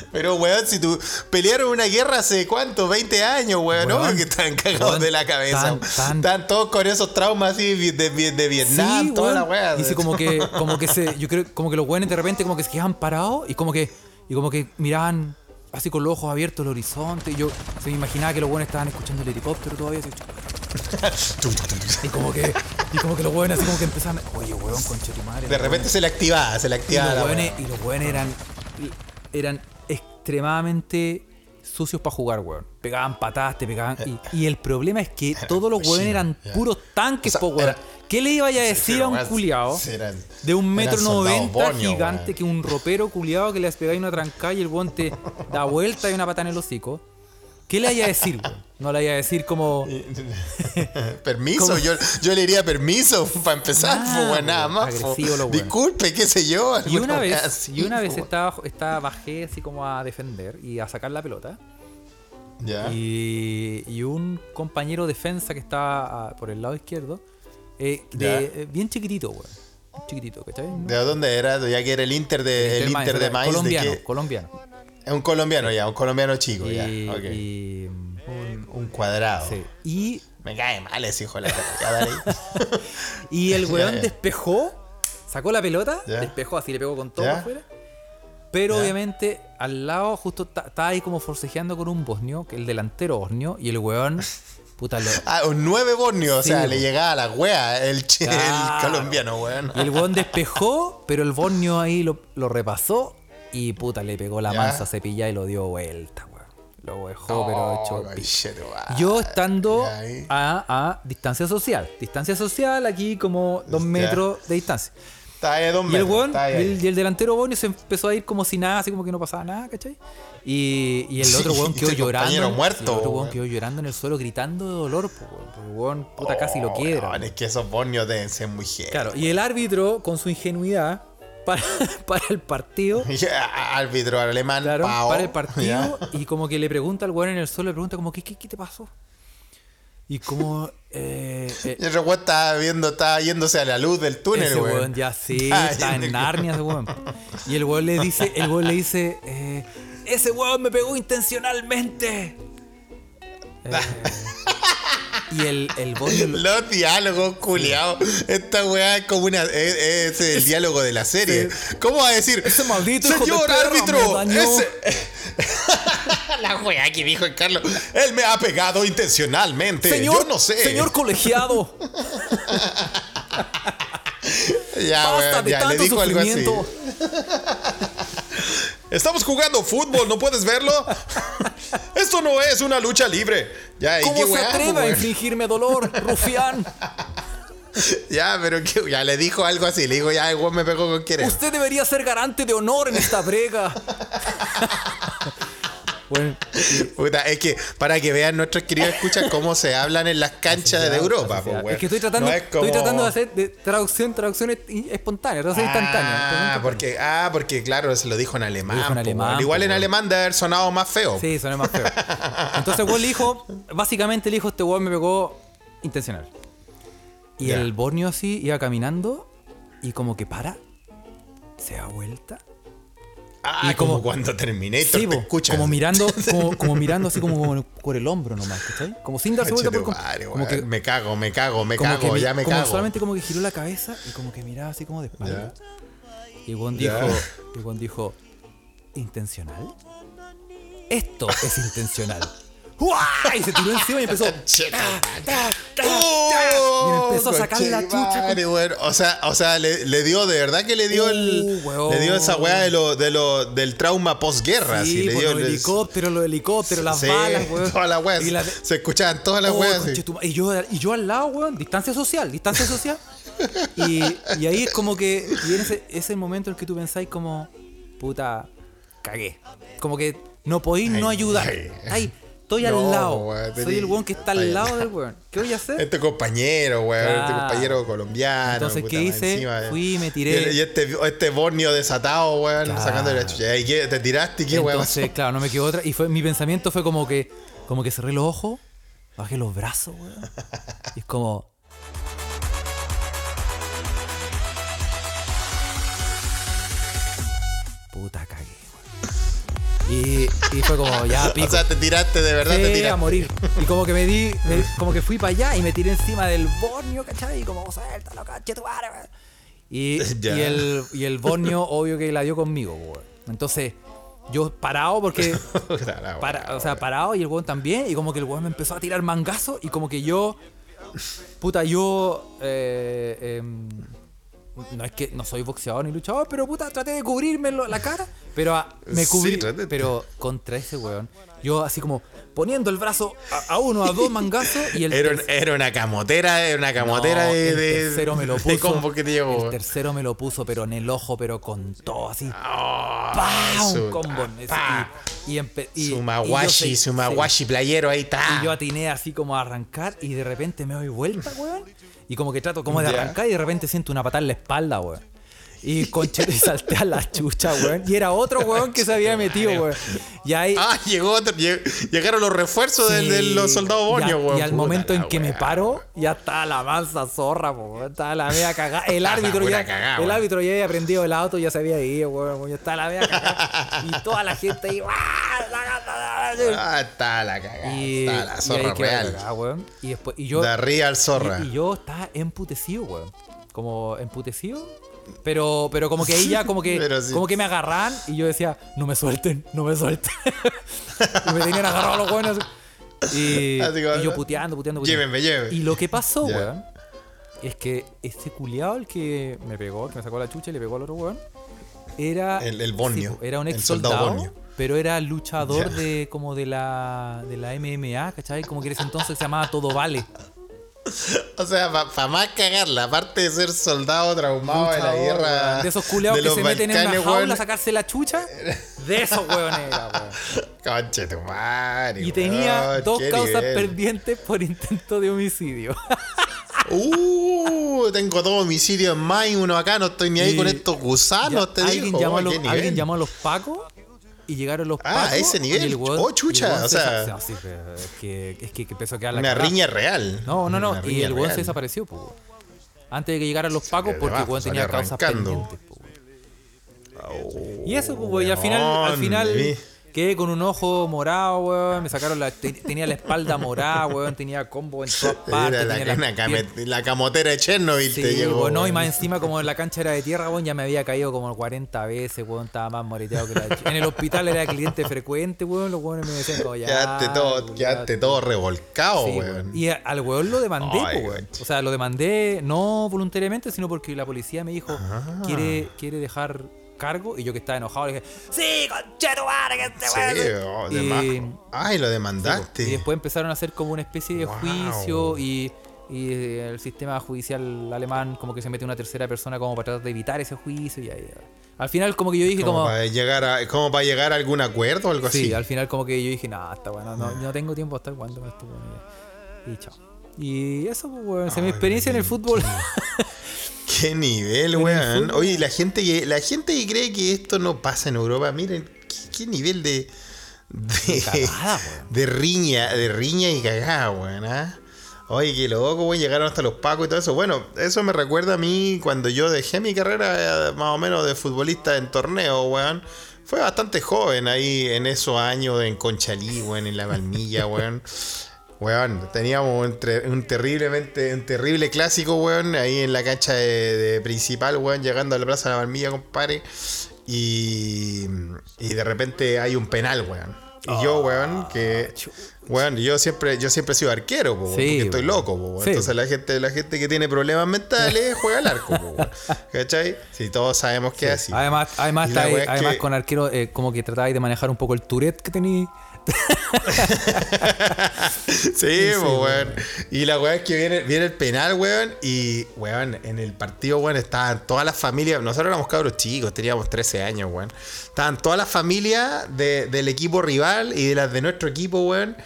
Weón. Pero, weón, si tú pelearon una guerra hace cuánto, 20 años, weón, ¿no? Weón, Porque están cagados weón, de la cabeza. tan- tan- Están todos con esos traumas así de, de- de Vietnam, Sí, toda weón. la weá. Dice como que, como que se, yo creo, como que los weones de repente como que se quedaban parados y como que, y como que miraban así con los ojos abiertos el horizonte. Y yo se me imaginaba que los weones estaban escuchando el helicóptero todavía. así, y como que, y como que los weones así como que empezaban, oye weón, conche tu madre. De repente se le activaba, se le y activaba y los weones eran, eran extremadamente sucios para jugar, weón. Pegaban patadas, te pegaban. Y, y el problema es que todos los weones eran puros tanques, O sea, po, weón. era- ¿Qué le iba a decir a un eran- de un metro noventa gigante weón. que un ropero culiado que le has pegado una trancada y el weón te da vuelta y una pata en el hocico? ¿Qué le vaya a decir? No le vaya a decir como. permiso, yo, yo le diría permiso para empezar, nada más. po. agresivo los weones. Disculpe, qué sé yo. Y una vez, así, y una vez po. estaba, estaba, bajé así como a defender y a sacar la pelota. Ya. Y, y un compañero defensa que estaba ah, por el lado izquierdo, eh, de- eh, bien chiquitito, weón. Chiquitito, ¿cachai? ¿De dónde era? Ya que era el Inter de, el Inter de Mainz. Colombiano, de que- colombiano. Es un colombiano ya, un colombiano chico, Y, ya. ok. y- Un, un cuadrado. sí. y, Me cae mal ese hijo de la dale. y el weón despejó, sacó la pelota, Ya. despejó así, le pegó con todo Ya. afuera. Pero Ya. obviamente al lado justo ta- estaba ahí como forcejeando con un bosnio, que el delantero bosnio, y el weón, puta, lo, Ah, un 9 borneo, o Sí, sea, po. le llegaba a la wea el, el colombiano, weón. Y el weón despejó, pero el Borneo ahí lo, lo repasó y puta, le pegó la Ya. mansa cepilla y lo dio vuelta, weón. Lo dejó, pero hecho. Yo estando a, a distancia social. Distancia social, aquí como dos metros de distancia. Está ahí dos Y el metros, weón, está ahí, y el, y el delantero Borneo se empezó a ir como si nada, así como que no pasaba nada, ¿cachai? Y, y el otro Sí, weón quedó este llorando. sí, muerto, el otro weón quedó llorando en el suelo gritando de dolor, weón. Porque el weón, puta, casi lo Oh, quiebra. es que esos borneos deben ser muy heavy. Claro, y el árbitro, con su ingenuidad, para, para el partido, Árbitro alemán, claro, para el partido, y como que le pregunta al weón en el suelo, le pregunta como, ¿qué, qué, qué te pasó? Y como, eh, eh, Y el weón estaba viendo, estaba yéndose a la luz del túnel, ese weón. ya sí, está en Narnia ese weón. Y el weón le dice, el weón le dice, eh, ese weón me pegó intencionalmente. Y el, el Los diálogos, culiados. Esta weá es como una. Es, es el diálogo de la serie. ¿Cómo va a decir? Ese maldito hijo de Señor perra árbitro, me dañó". ese. La wea que dijo el Carlos. Él me ha pegado intencionalmente. Yo no sé. Señor colegiado. ya, Basta de ya le dijo algo así. Estamos jugando fútbol, ¿no puedes verlo? Esto no es una lucha libre. Ya, ¿y qué ¿Cómo se atreve a infligirme dolor, rufián? Ya, pero que, ya le dijo algo así. Le dijo, ya, weón me pegó con querer. Usted debería ser garante de honor en esta brega. bueno, Puta, es que para que vean nuestros queridos escuchas cómo se hablan en las canchas de Europa, weón. es que estoy tratando, No es estoy tratando de hacer de traducción, traducción espontánea, traducción instantánea. Ah, porque, ah, porque claro, se lo dijo en alemán. Lo dijo en po, alemán, weón. Igual po, en alemán debe haber sonado más feo. Sí, suena más feo. Entonces el weón le dijo, básicamente le dijo, este weón me pegó intencional. Y el Borneo así iba caminando y como que para, se da vuelta. Ah, Y como, como- cuando Terminator Sí, te como mirando, como, como mirando así como, como por el hombro nomás, ¿cachai? Como sin darse vuelta por como, Conchetumare, como que Me cago, me cago, me cago, que ya me como cago. solamente como que giró la cabeza y como que miraba así como de espalda. Y Ya. dijo, y weón dijo, ¿intencional? Esto es intencional. ¡Uah! Y se tiró encima y empezó. ¡Oh! Y empezó a sacar la chucha. O sea, o sea le, le dio, de verdad que le dio el. Uh, weón. le dio esa weá de lo, de lo, del trauma posguerra. Sí, le por dio los el- helicópteros, los helicópteros, las Sí, balas, weón. Todas las weas. La- Se escuchaban todas las Oh, weas. y, yo, y yo al lado, weón, distancia social, distancia social. y, y ahí es como que. Y en ese, ese momento en el que tú pensáis como. Puta, cagué. Como que no podéis no Ay, ayudar. ay. Ay, estoy No, al lado. Soy el weón que está al lado del weón. ¿Qué voy a hacer? Este compañero, weón, este compañero colombiano. Entonces, puta, ¿qué hice? encima, eh. Fui y me tiré. Y, este, este borneo desatado, weón, Claro. sacando la chucha. ¿Y qué? ¿Te tiraste y qué weón? Entonces, claro, no me quedó otra. Y fue, mi pensamiento fue como que, como que cerré los ojos, bajé los brazos, weón. Y es como. Puta cagué. Y, y fue como, ya pico. O sea, te tiraste, de verdad te tiraste. a morir. Y como que me di, me- como que fui para allá y me tiré encima del Borneo, ¿cachai? Y como, suéltalo, caché tu madre. Y, y el, y el Borneo, obvio que la dio conmigo, weón. Entonces, yo parado porque. Para- o sea, parado y el weón también. Y como que el weón me empezó a tirar mangazo y como que yo. Puta, yo. eh, em, no es que no soy boxeador ni luchador, pero puta, traté de cubrirme la cara. Pero ah, me Sí, cubrí. traté. pero contra ese weón, yo así como poniendo el brazo a, a uno, a dos mangazos y el Era, un- era una camotera, era una camotera No, de, el tercero me lo de puso. combo que te llegó. el tercero me lo puso, pero en el ojo, pero con todo así. Oh, su- Un combo. pa. y, y, empe- y- y Su yo mawashi, sé- su sí. mawashi playero, ahí está. Y yo atiné así como a arrancar y de repente me doy vuelta, weón. Y como que trato como de arrancar y de repente siento una patada en la espalda, weón. Y conche y salté a la chucha, weón. Y era otro weón que se había metido, weón. Y ahí. Ah, llegó otro, lleg- llegaron los refuerzos de, los soldados bonios, weón. Y al Puta momento en que me paro, ya estaba la mansa zorra, weón. Estaba la media cagada. El árbitro ya. cagada, el árbitro ya había prendido el auto, ya se había ido, weón. Ya estaba la media cagada. Y toda la gente ahí. Ah, está la cagada. Está la zorra real. cagada, weón. Y después. Y yo. de arriba al zorra. Y, y yo estaba emputecido, weón. Como emputecido. Pero, pero como que ahí ya como que, sí. como que me agarran y yo decía, no me suelten, no me suelten. y me tenían agarrado los weones. Y, como, y yo puteando, puteando, puteando. Llévenme, llévenme. Y lo que pasó, weón, es que ese culiado el que me pegó, que me sacó la chucha y le pegó al otro weón, era. El- el Borneo, po, era un ex soldado soldado. Borneo. Pero era luchador Ya. de como de la de la MMA, ¿cachai? Como que en ese entonces se llamaba Todo Vale. O sea, para más cagarla, aparte de ser soldado traumado de la guerra. De esos culeados que se meten en una jaula a sacarse la chucha. De esos era, weón. Conche tu madre. Y tenía dos causas nivel. pendientes por intento de homicidio. Uh, tengo dos homicidios en más y uno acá, no estoy ni ahí Y con estos gusanos, Ya, te alguien, digo. llamó a oh, los, alguien llamó a los pacos y llegaron los Ah, pacos. a ese nivel. y el weón- Oh, chucha, el o se sea- desa- sí, es que, es que empezó a quedar la Una cagada. riña real. No, no, no. Y el weón se desapareció, pues. Antes de que llegaran los pacos, porque el weón tenía causas pendientes, po, weón. Y eso, pues, y al final, al final. Quedé con un ojo morado, weón. Me sacaron la. te- tenía la espalda morada, weón. Tenía combo en todas partes. Era la, came- camotera de Chernobyl Sí, te llegó. weón, no, y más encima como la cancha era de tierra, weón, ya me había caído como 40 veces, weón, estaba más moreteado que la ch- En el hospital era cliente frecuente, weón, los weones me decían como ya. Quedaste todo, quedaste todo revolcado, Sí, weón. Y al weón lo demandé, Ay, po, weón. O sea, lo demandé no voluntariamente, sino porque la policía me dijo, Ah. quiere, quiere dejar cargo, y yo que estaba enojado le dije, sí, conchetumare, que este Sí, oh, Y- Ay, lo Sí, demandaste. po. Y después empezaron a hacer como una especie de Wow. juicio y, y eh, el sistema judicial alemán como que se mete una tercera persona como para tratar de evitar ese juicio y ahí, al final como que yo dije como, como... para llegar a, como para llegar a algún acuerdo o algo Sí, así. al final como que yo dije, no, está bueno, no, no tengo tiempo con esto. weón", Y, chao. Y eso, pues, esa es mi experiencia en el fútbol. Qué nivel, weón. Oye, la gente que la gente que cree que esto no pasa en Europa, miren qué, qué nivel de de, cagada, weón. de riña, de riña y cagada, weón. ¿ah? Oye, qué loco, weón, llegaron hasta los pacos y todo eso. Bueno, eso me recuerda a mí cuando yo dejé mi carrera eh, más o menos de futbolista en torneo, weón. Fue bastante joven ahí en esos años en Conchalí, weón, en la Palmilla, weón. Weón, teníamos un, un terriblemente, un terrible clásico, weón, ahí en la cancha de, principal, weón, llegando a la Plaza de la Palmilla, compadre. Y, y de repente hay un penal, weón. Y yo, weón, que. Weón, yo siempre, yo siempre he sido arquero, po, Sí, porque estoy loco, po. Sí. Entonces la gente, la gente que tiene problemas mentales juega al arco, po. ¿Cachai? Si todos sabemos que es así. Además, además, está ahí- es además que- con arquero eh, como que tratabais de manejar un poco el Tourette que tenéis. Sí, po, weón. Y la weá es que viene, viene el penal, weón. Y, weón, en el partido, weón, estaban todas las familias. Nosotros éramos cabros chicos, teníamos 13 años, weón. Estaban todas las familias de- del equipo rival y de las de nuestro equipo, weón.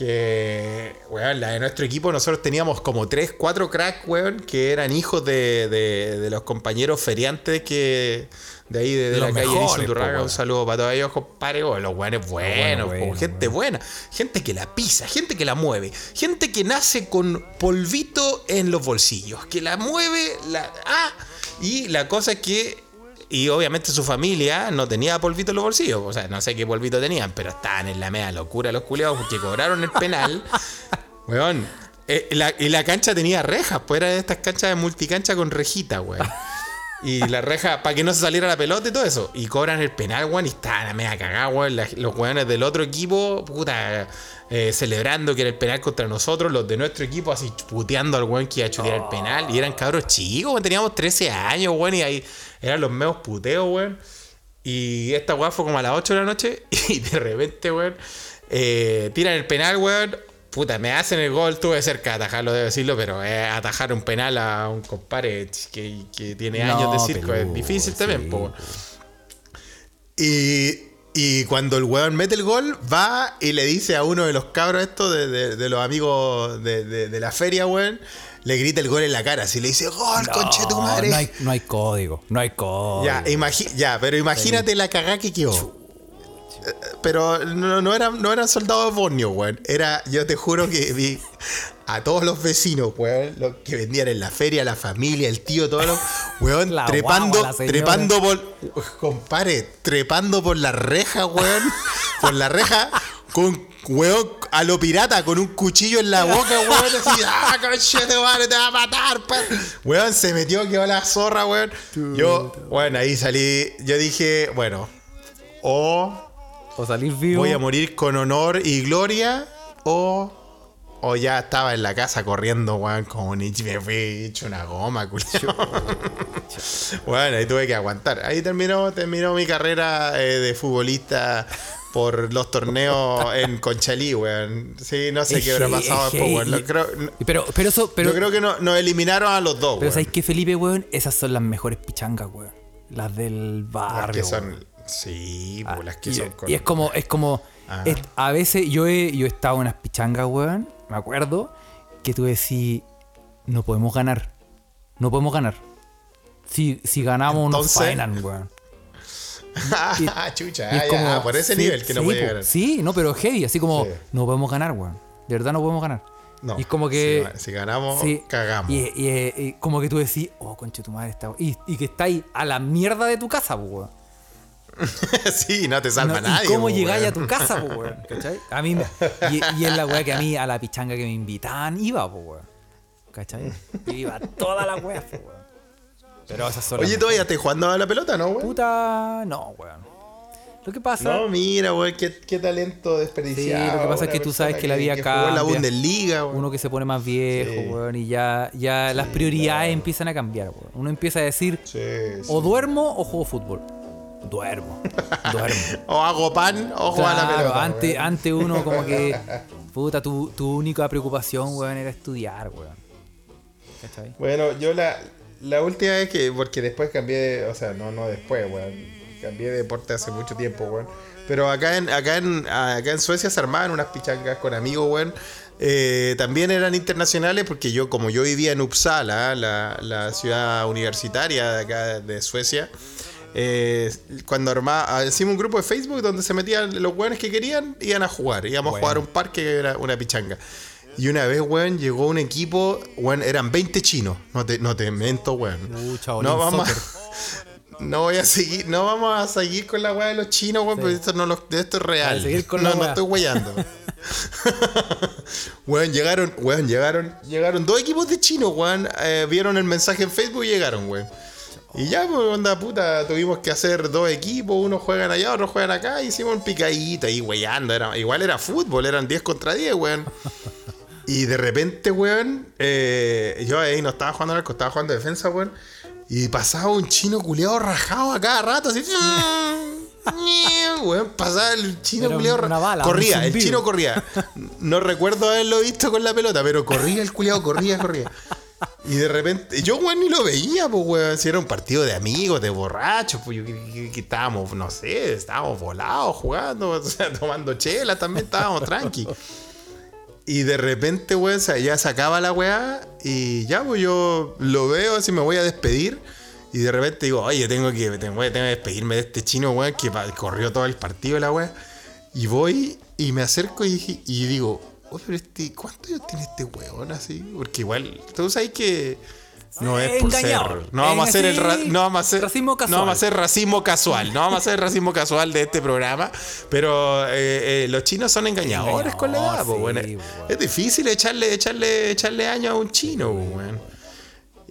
Que, weón, la de nuestro equipo, nosotros teníamos como 3, 4 cracks, weón, que eran hijos de, de- de los compañeros feriantes que. De ahí, de, de la calle mejores, Un saludo para todos ellos, compadre. weón, Los weones buenos, po, buenos, gente buena, gente que la pisa, gente que la mueve, gente que nace con polvito en los bolsillos, que la mueve, la ah, y la cosa es que y obviamente su familia no tenía polvito en los bolsillos, o sea, no sé qué polvito tenían, pero estaban en la media locura los culeados porque cobraron el penal. Weón, eh, la- y la cancha tenía rejas, pues era de estas canchas de multicancha con rejita, weón. Y la reja, para que no se saliera la pelota y todo eso. Y cobran el penal, weón, y estaban a media cagada, weón. La- los weones del otro equipo, puta, eh, celebrando que era el penal contra nosotros. Los de nuestro equipo así puteando al weón que iba a chutear el penal. Y eran cabros chicos, weón. Teníamos 13 años, weón, y ahí eran los meos puteos, weón. Y esta weá fue como a las 8 de la noche. Y de repente, weón, eh, tiran el penal, weón. Puta, me hacen el gol, tuve cerca de atajarlo, debo decirlo, pero eh, atajar un penal a un compadre que, que tiene años No, de circo es difícil también, sí, po. Y, y cuando el weón mete el gol, va y le dice a uno de los cabros estos, de, de- de los amigos de, de- de la feria, weón, le grita el gol en la cara. Así le dice, gol, conche tu madre. No hay, no hay código, no hay código. Ya, imagi- ya, pero imagínate la cagada que quedó. Pero no, no eran, no eran soldados bosnios, weón. Era, yo te juro que vi a todos los vecinos, weón, los que vendían en la feria, la familia, el tío, todos los, weón, La trepando, trepando por, compadre, trepando por la reja, weón, por la reja, con, weón, a lo pirata, con un cuchillo en la boca, weón, así, ah, conchete, te va a matar, pa". Weón, se metió, quedó la zorra, weón. Yo, bueno, ahí salí, yo dije, bueno, o O salir vivo. voy a morir con honor y gloria, o, o ya estaba en la casa corriendo, weón, como ni me fui hecho una goma, culiao. bueno, ahí tuve que aguantar. Ahí terminó, terminó mi carrera eh, de futbolista por los torneos en Conchalí, weón. Sí, no sé qué habrá pasado es después, weón. creo- Pero, pero eso, pero, yo creo que no- nos eliminaron a los dos, pero weón. ¿sabes qué, Felipe, weón? Esas son las mejores pichangas, weón. Las del Las barrio. que son. Sí, Ah, pues, las que y, son con- y es como, es como, Ah. es- a veces yo he, yo he estado en unas pichangas, weón, me acuerdo, que tú decís, no podemos ganar, no podemos ganar. Si, si ganamos nos Entonces- faenan, weón. Ah, chucha, Y es ah, como- por ese sí, nivel que no puede ganar. Sí, no, pero heavy, así como, Sí. no podemos ganar, weón. De verdad no podemos ganar. No, y es como que... Si, si ganamos, cagamos. Y, y- y como que tú decís, oh, conche tu madre está. Y, y que está ahí a la mierda de tu casa, weón. sí, no te salva No, ¿y nadie. ¿Cómo po, llegáis a tu casa, po, weón? ¿Cachai? A mí, y, y es la weá que a mí, a la pichanga que me invitaban, iba, po, weón. ¿Cachai? Iba toda la weá, po, weón. Pero esas Oye, todavía estás jugando a la pelota, ¿no, weón? Puta, no, weón. Lo que pasa. No, mira, weón, qué, qué talento desperdiciado. Sí, lo que pasa es que tú sabes que la vida jugó en la. Bundesliga, weón. Uno que se pone más viejo, Sí. weón, y ya, ya las prioridades empiezan a cambiar, weón. Uno empieza a decir, Sí, sí. o duermo o juego fútbol. Duermo, duermo. O hago pan o juego a la pelota. antes, antes uno como que, puta, tu, tu única preocupación, weón, era estudiar, weón. ¿Cachai? Bueno, yo la, la última vez que. Porque después cambié de. O sea, no, no después, weón. Cambié de deporte hace mucho tiempo, weón. Pero acá en, acá en, acá en Suecia se armaban unas pichangas con amigos, weón. Eh, también eran internacionales porque yo, como yo vivía en Uppsala, la, la ciudad universitaria de acá de Suecia, eh, cuando armaba, hicimos un grupo de Facebook donde se metían los weones que querían, iban a jugar. Íbamos a jugar un parque que era una pichanga. Y una vez, weón, llegó un equipo, weón, eran 20 chinos. No te, no te mento, weón. Pucha, no vamos a-. No voy a seguir, no vamos a seguir con la weá de los chinos, weón, porque esto no lo- esto es real. A seguir con no, la no estoy weyando. weón, llegaron, weón, llegaron, llegaron dos equipos de chinos, weón, eh, vieron el mensaje en Facebook y llegaron, weón. Y ya, pues, onda puta, tuvimos que hacer dos equipos, unos juegan allá, otros juegan acá, hicimos un picadita ahí, weyando, era, igual era fútbol, eran 10 contra 10, weón. Y de repente, weón, eh, yo ahí no estaba jugando al arco, estaba jugando defensa, weón. Y pasaba un chino culeado rajado a cada rato, así. weón, pasaba el chino Era culeado una bala, Corría, un el chino corría. No recuerdo haberlo visto con la pelota, pero corría el culeado, corría, corría. Y de repente, yo, weón, ni lo veía, pues, weón. Si era un partido de amigos, de borrachos, pues, yo que, estábamos, no sé, estábamos volados jugando, tomando chela, también estábamos tranqui. Y de repente, weón, ya se acaba la weá y ya, pues yo lo veo, así me voy a despedir. Y de repente digo, oye, tengo que, tengo, que despedirme de este chino, weón, que corrió todo el partido la weá. Y voy y me acerco y digo, oye, pero este, ¿cuántos años tiene este weón así? Porque igual, tú sabes que no es por Engañado. ser. No vamos a hacer el ra- no vamos a hacer racismo casual. No vamos a hacer racismo casual. No vamos a hacer racismo casual de este programa. Pero eh, eh, los chinos son engañadores con la edad, sí, weón. Es difícil echarle, echarle, echarle año a un chino, weón.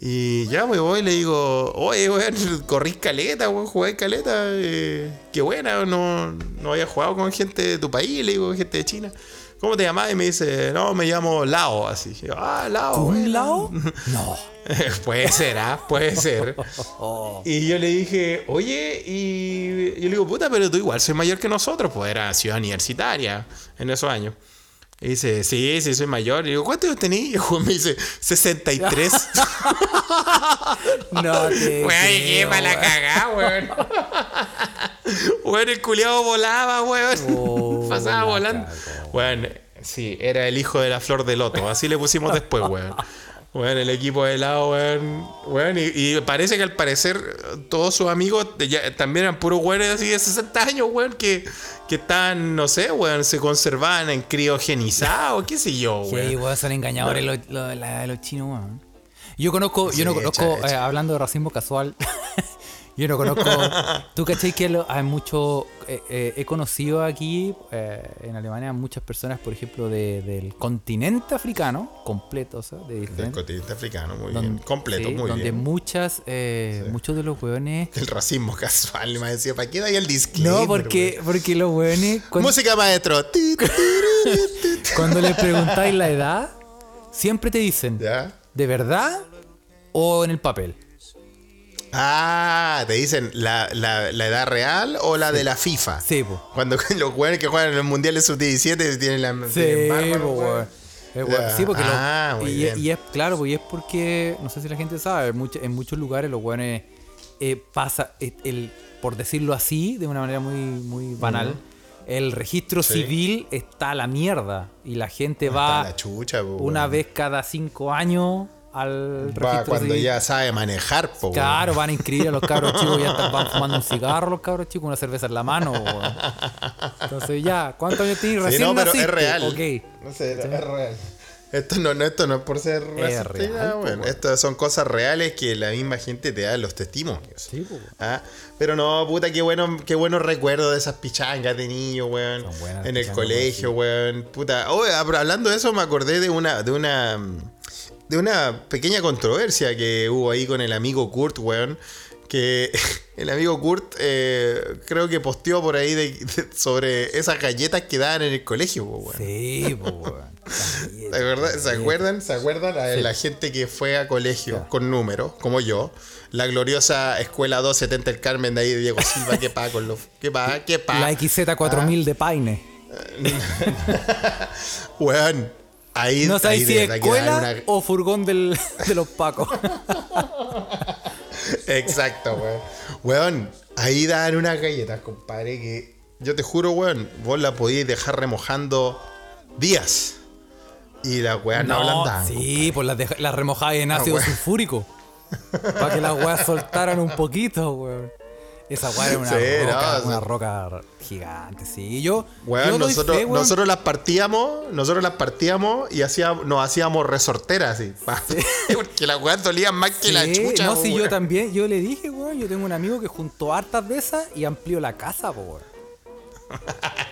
Y ya me voy y le digo, oye, weón, corrí caleta, weón, jugué caleta. eh, qué buena, no, no había jugado con gente de tu país, le digo, gente de China. ¿Cómo te llamas? Y me dice, no, me llamo Lao, así. Yo, ah, Lao. ¿Un bueno". lado? No. puede ser, ¿ah? Puede ser. Oh. Y yo le dije, oye, y yo le digo, puta, pero tú igual soy mayor que nosotros, pues era ciudad universitaria en esos años. Y dice, sí, sí, soy mayor. Y digo, ¿cuántos años tenés? Y el juez me dice, 63. No te Weón, llegué para la weón. cagada, weón. Weón, el culiado volaba, weón. Oh, Pasaba la volando. cagó. Weón, sí, era el hijo de la flor de loto. Así le pusimos después, weón. Weón, el equipo de lado, weón. Weón, y, y parece que al parecer todos sus amigos ya- también eran puros weones así de 60 años, weón, que, que estaban, no sé, weón, se conservaban en criogenizados, qué sé yo, Sí, weón. weón, son engañadores los, los- chinos, weón. Yo conozco, yo no conozco, echa, echa. eh, hablando de racismo casual, yo no conozco. ¿Tú cachai que lo- hay mucho. eh, eh, he conocido aquí eh, en Alemania muchas personas, por ejemplo, de- del continente africano, completo, o sea, de Del continente africano, muy bien. Completo, sí, muy donde bien. muchas, eh, muchos de los weones. El racismo casual, me decía, ¿para qué da ahí el disclaimer? No, porque, porque los? Cuando, Música maestro. Cuando le preguntáis la edad, siempre te dicen, ¿Ya? ¿de verdad o en el papel? Ah, te dicen la, la, la edad real o la de la FIFA. Sí, po. Cuando los jugadores que juegan en los mundiales sub-17 tienen la. Sí, tienen po, weón. Eh, weón. Sí, porque Ah, y, es claro, pues, y es porque, no sé si la gente sabe, en, much- en muchos lugares los weones eh, pasa, eh, el, por decirlo así, de una manera muy, muy banal, el registro Sí. civil está a la mierda y la gente va la chucha, una vez cada cinco años al Va cuando civil. ya sabe manejar, po. Claro, van a inscribir a los cabros chicos, ya están, van fumando un cigarro los cabros chicos, una cerveza en la mano. weón. Entonces ya, ¿cuántos años tienes? Sí, Recién no, pero es real. Ok. No sé, es real. Esto no, no, esto no es por ser racista, real, po, weón. Estas son cosas reales que la misma gente te da los testimonios. Sí, po. Ah, Pero no, puta, qué bueno, qué buenos recuerdos de esas pichangas de niño, weón. En el colegio, weón. Puta. Oh, hab- hablando de eso, me acordé de una, de una. De una pequeña controversia que hubo ahí con el amigo Kurt, weón. Que el amigo Kurt eh, creo que posteó por ahí de- de- sobre esas galletas que daban en el colegio, weón. Sí, weón. ¿Se acuerdan? ¿Se acuerdan? ¿Se acuerdan? A la gente que fue a colegio con números, como yo. La gloriosa Escuela 270 El Carmen de ahí de Diego Silva. ¿Qué pa con los. ¿Qué pa? ¿Qué pa? La XZ4000 de Paine. Weón. Ahí. No ahí sabéis si es escuela o furgón del, de los pacos. Exacto, weón. Weón. Ahí daban unas galletas, compadre, que. Yo te juro, weón. Vos la podíais dejar remojando días. Y las weas no, ablandaban. sí, pues las, las remojaba en ácido sulfúrico. para que las weas soltaran un poquito, weón. Esa wea era una, Sí, roca, no, una sí. roca gigante, sí. Y yo, Weón, yo nosotros, fe, weón. nosotros las partíamos, nosotros las partíamos y hacíamos, nos hacíamos resorteras así. pa. Porque las weas dolían más que la Sí, chucha. No, po, si yo también, yo le dije, weón, yo tengo un amigo que juntó hartas de esas y amplió la casa, weón.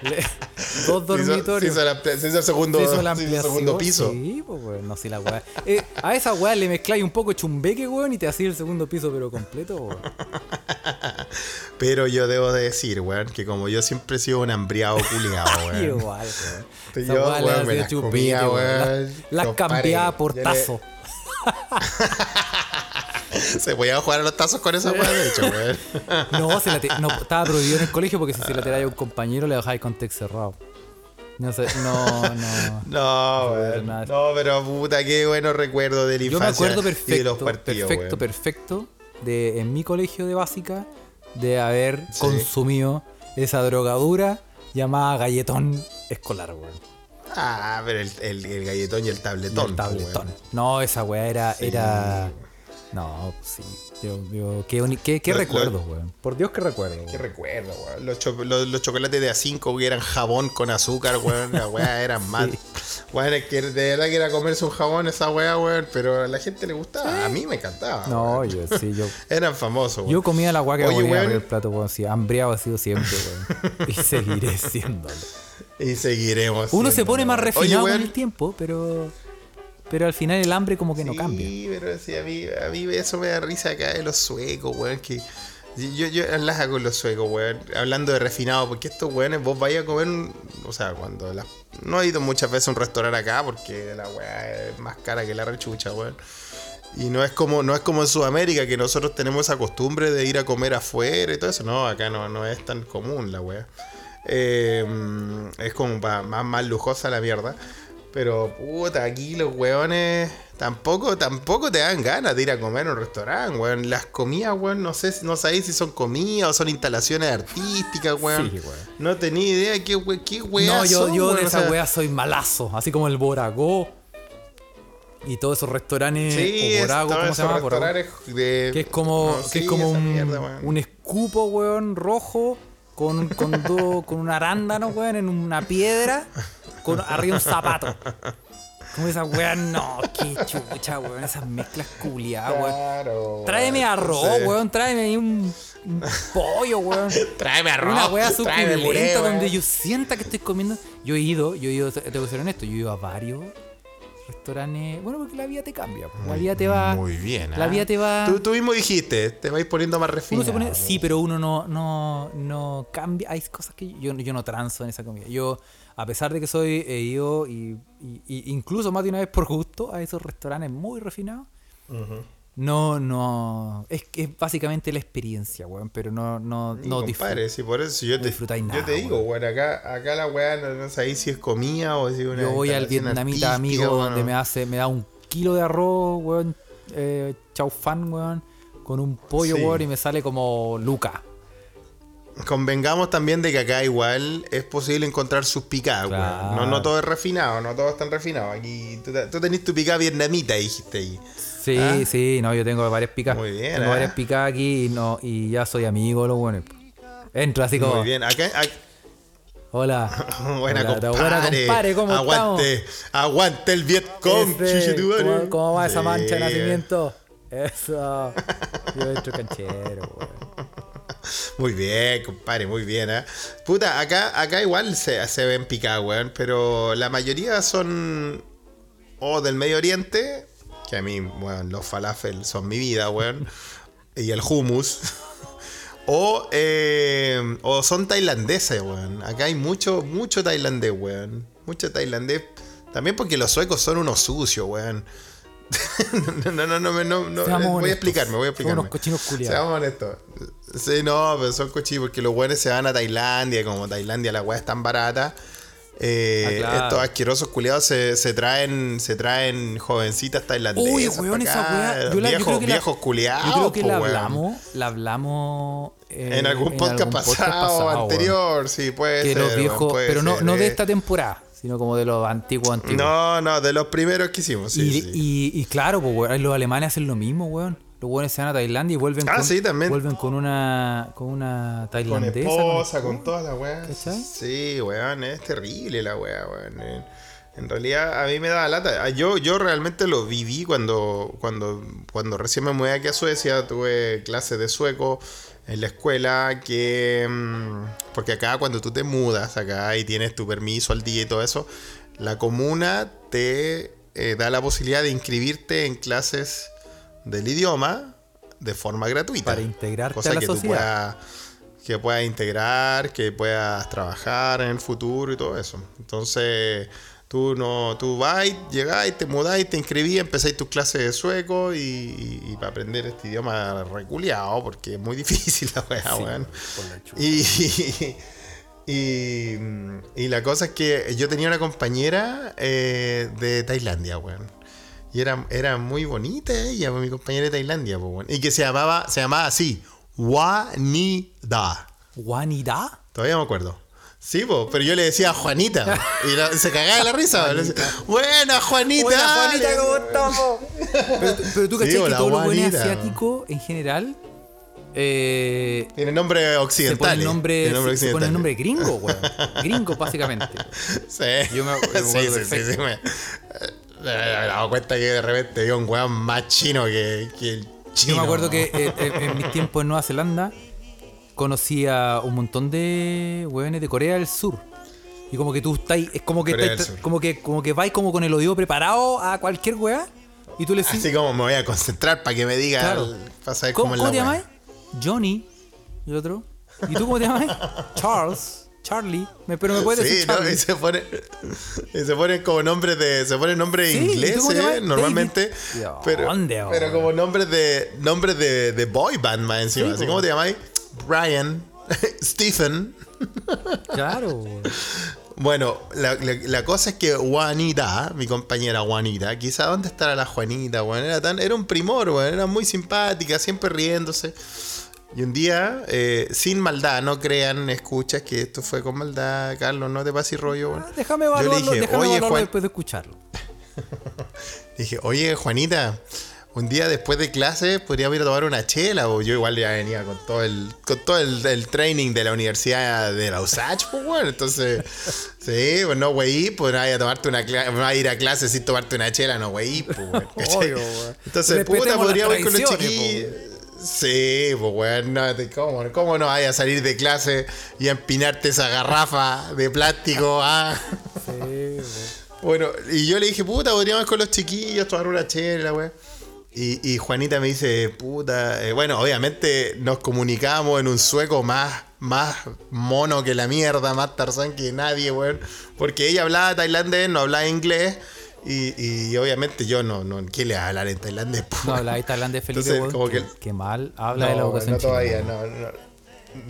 Le- dos Se hizo- dormitorios. Se hizo, la- se hizo el segundo, Se hizo la se hizo el segundo piso. Sí, pues, weón. No, si la weá. Eh, a esa weá le mezcláis un poco chumbeque, weón, y te hacía el segundo piso, pero completo, weón. Pero yo debo de decir, weón, que como yo siempre he sido un hambriado culiado, weón. Igual, weón. Yo, weón, hacía me las chupete, comía, weón. weón. Las- cambiaba por yo le- tazo. Se podía jugar a los tazos con esa weá, de hecho, weón. No, se la te- no, estaba prohibido en el colegio porque si se la tiráis a un compañero le dejáis con text cerrado. No sé, no, no. No, nada. No, pero puta, qué buenos recuerdos de la Yo me infancia acuerdo y de perfecto, los partidos, perfecto, weón. perfecto de en mi colegio de básica de haber consumido esa drogadura llamada galletón escolar, weón. Ah, pero el, el- el galletón y el Y tabletón. el tabletón. No, esa weá era, era. No, sí. Yo, yo, qué, uni- qué, qué Lo- lo- recuerdos, weón. Por Dios, qué recuerdo. Qué recuerdo, weón. Los, cho- los- los chocolates de A5 que eran jabón con azúcar, weón. La weá eran mal. Weón, es que de verdad que era comerse un jabón esa weá, weón. Pero a la gente le gustaba. A mí me encantaba. No, weón. yo sí, yo. Eran famosos, weón. Yo comía la weá que Oye, weón. del plato, weón. Sí, hambriado he sido siempre, weón. Y seguiré siéndolo. Y seguiremos. Uno se pone más refinado Oye, con el tiempo, pero. Pero al final el hambre como que no cambia. Sí, pero sí, a mí, a mí eso me da risa acá de los suecos, weón. Que yo, yo enlaja con los suecos, weón. Hablando de refinado, porque estos weones, vos vais a comer. un- o sea, cuando la- no he ido muchas veces a un restaurante acá porque la weá es más cara que la rechucha, weón. Y no es como no es como en Sudamérica que nosotros tenemos esa costumbre de ir a comer afuera y todo eso. No, acá no, no es tan común la weá. Eh, es como más, más lujosa la mierda. Pero puta, aquí los weones tampoco, tampoco te dan ganas de ir a comer a un restaurante, weón. Las comidas, weón, no sé, no sabéis si son comidas o son instalaciones artísticas, weón. Sí, weón. No tenía idea qué, we- qué weas No, yo, son, yo weón, de esa sea, wea soy malazo. Así como el Boragó. Y todos esos restaurantes. Sí, o Borago, ¿cómo se llama? De... Que es como, no, que sí, es como esa un, mierda, weón. un escupo, weón, rojo, con, con, do- con un arándano, weón, en una piedra, con arriba un zapato. Como esa weón, no, qué chucha, weón, esas mezclas culiadas, weón. Claro, Tráeme arroz, sí. weón, tráeme ahí un, un pollo, weón. Tráeme arroz. Una suculenta weón. donde yo sienta que estoy comiendo. Yo he ido, yo he ido, tengo que ser honesto, yo he ido a varios restaurantes. Bueno, porque la vida te cambia. La vida te va. Muy bien, La ¿ah? vida te va. Tú, tú mismo dijiste, te vais poniendo más Uno refinado. se pone, sí, pero uno no, no, no cambia. Hay cosas que yo, yo no transo en esa comida. Yo, a pesar de que soy, he ido y, y- y incluso más de una vez por gusto a esos restaurantes muy refinados. No, no. Es que es básicamente la experiencia, weón. Pero no, no, no compadre, si por eso yo te, disfrutáis yo nada, te digo, weón, acá, acá la weá no, no sabéis si es comida o si una Yo voy al vietnamita amigo donde me hace, me da un kilo de arroz, weón, eh, chau fan, weón, con un pollo, Sí. weón, y me sale como Luca. Convengamos también de que acá igual es posible encontrar sus picadas. Claro. No, no todo es refinado, no todo es tan refinado. Aquí tú, tú tenés tu picada vietnamita, dijiste ahí. Sí, ¿Ah? sí, no, yo tengo varias picas. Muy bien, Tengo ¿ah? varias picas aquí y no, y ya soy amigo de los buenos. Entro así como. Muy bien. Acá, ac- Hola. Buena, Hola, compadre. buena, compadre, ¿cómo aguante, aguante el Vietcong. ¿cómo, cómo va esa mancha de nacimiento? Eso. Yo entro canchero, weón. Muy bien, compadre, muy bien, ¿eh? Puta, acá, acá igual se, se ven picadas, weón, pero la mayoría son o del Medio Oriente, que a mí, weón, los falafel son mi vida, weón, y el hummus, o, eh, o son tailandeses, weón. Acá hay mucho, mucho tailandés, weón. Mucho tailandés. También porque los suecos son unos sucios, weón. no, no, no, no, no, no, voy a explicarme, voy a Son explicarme. unos cochinos culiados. Seamos honestos. Sí, no, pero son cochinos porque los buenos se van a Tailandia, como Tailandia la weá es tan barata. eh, Ah, claro. Estos asquerosos culiados se, se traen se traen jovencitas tailandesas. Uy, weón, esa weá. Yo, la, yo viejos, creo que la- viejos culiados. Yo creo que po, la weón. hablamos. La hablamos. eh, En algún podcast algún pasado, weón. anterior, sí, puede Que ser. los weón, viejos. puede Pero no, ser, no de eh. esta temporada, sino como de los antiguos antiguos. No, no, de los primeros que hicimos, sí, y, sí. y- y claro, pues, weón, los alemanes hacen lo mismo, weón. Los weones se van a Tailandia y vuelven Ah, con, sí, también. vuelven con una con una Con tailandesa. esposa, con esposa. toda la weá. ¿Cachai? Sí, weón, es terrible la weá, weón. En, en realidad, a mí me da lata. Ah, Yo, yo realmente lo viví cuando, cuando, cuando recién me mudé aquí a Suecia. Tuve clases de sueco en la escuela. que mm, Porque acá, cuando tú te mudas acá y tienes tu permiso al día y todo eso, la comuna te eh, da la posibilidad de inscribirte en clases del idioma de forma gratuita. Para integrarte Cosa a la que tú sociedad. puedas que puedas integrar, que puedas trabajar en el futuro y todo eso. Entonces, tú no, tú vas, llegáis, te mudáis, te inscribís, empezáis tus clases de sueco y, y- y para aprender este idioma reculeado, porque es muy difícil la weá, weón. Y, y, y la cosa es que yo tenía una compañera eh, de Tailandia, weón. Y era, era muy bonita ella, mi compañera de Tailandia, pues, weón. Y que se llamaba, se llamaba así, Wanida. ¿Juanidad? Todavía me acuerdo. Sí, po, pero yo le decía Juanita. Y la- se cagaba de la risa. Decía, Buena, Juanita. Buena, Juanita, ¿cómo estamos? Pero, pero tú Sí, cachai que hola, todos los buenos Juanita. asiáticos en general eh, Tiene nombre se occidental. ponen nombre, Tiene nombre se ponen occidental. nombre gringo, weón. Gringo, básicamente. Sí. Yo me- yo me sí, sí, sí, sí, me, me he dado cuenta que de repente vio un weón más chino que, que el chino. Yo me acuerdo que eh, en, en mis tiempos en Nueva Zelanda conocí a un montón de weones de Corea del Sur. Y como que tú estás, es como que Sur. como que como que vais como con el oído preparado a cualquier weá y tú le Así como me voy a concentrar para que me diga. Claro. Para saber ¿cómo, cómo es cómo la te llamas? Johnny. Y el otro. ¿Y tú cómo te llamas? Charles. Charlie. Pero me puedes Sí, decir ¿no? Y se ponen, y se ponen como nombres de. Se ponen nombres Sí, ¿y tú ingleses, llamas? normalmente. David. Pero, ¿Dónde, pero como nombres de. Nombres de, de boy band más encima. Sí, Así como te llamáis. Brian. Stephen. Claro. Bueno, la, la- la cosa es que Juanita, mi compañera Juanita, quizá dónde estará la Juanita, weón. Era, tan, era un primor, weón. Era muy simpática, siempre riéndose. Y un día, eh, sin maldad, no crean, escuchas que esto fue con maldad, Carlos, no te pases rollo, weón. Ah, Déjame Yo le evaluarlo, dije, déjame oye, Juan- después de escucharlo. Dije, oye, Juanita, un día después de clase podríamos ir a tomar una chela. O yo igual ya venía con todo el, con todo el, el training de la Universidad de la USACH, pues bueno. Entonces, sí, pues no, güey, pues no vaya a tomarte una clase, no a ir a clase sin tomarte una chela, no, güey, pues, weón. Entonces, puta, podríamos ir con los chiquillos. Sí, pues weón, no, ¿cómo, ¿cómo no vaya a salir de clase y a empinarte esa garrafa de plástico? Ah? Sí. Bueno, y yo le dije, puta, podríamos ir con los chiquillos, tomar una chela, weón. Y, y Juanita me dice, puta, eh, bueno, obviamente nos comunicamos en un sueco más, más mono que la mierda, más tarzán que nadie, weón. Porque ella hablaba tailandés, no hablaba inglés. Y, y obviamente yo no, no, ¿qué le hablar en tailandés? No weón? habla tailandés, Felipe. Entonces, weón. como que- qué mal habla de la educación no todavía, no, no.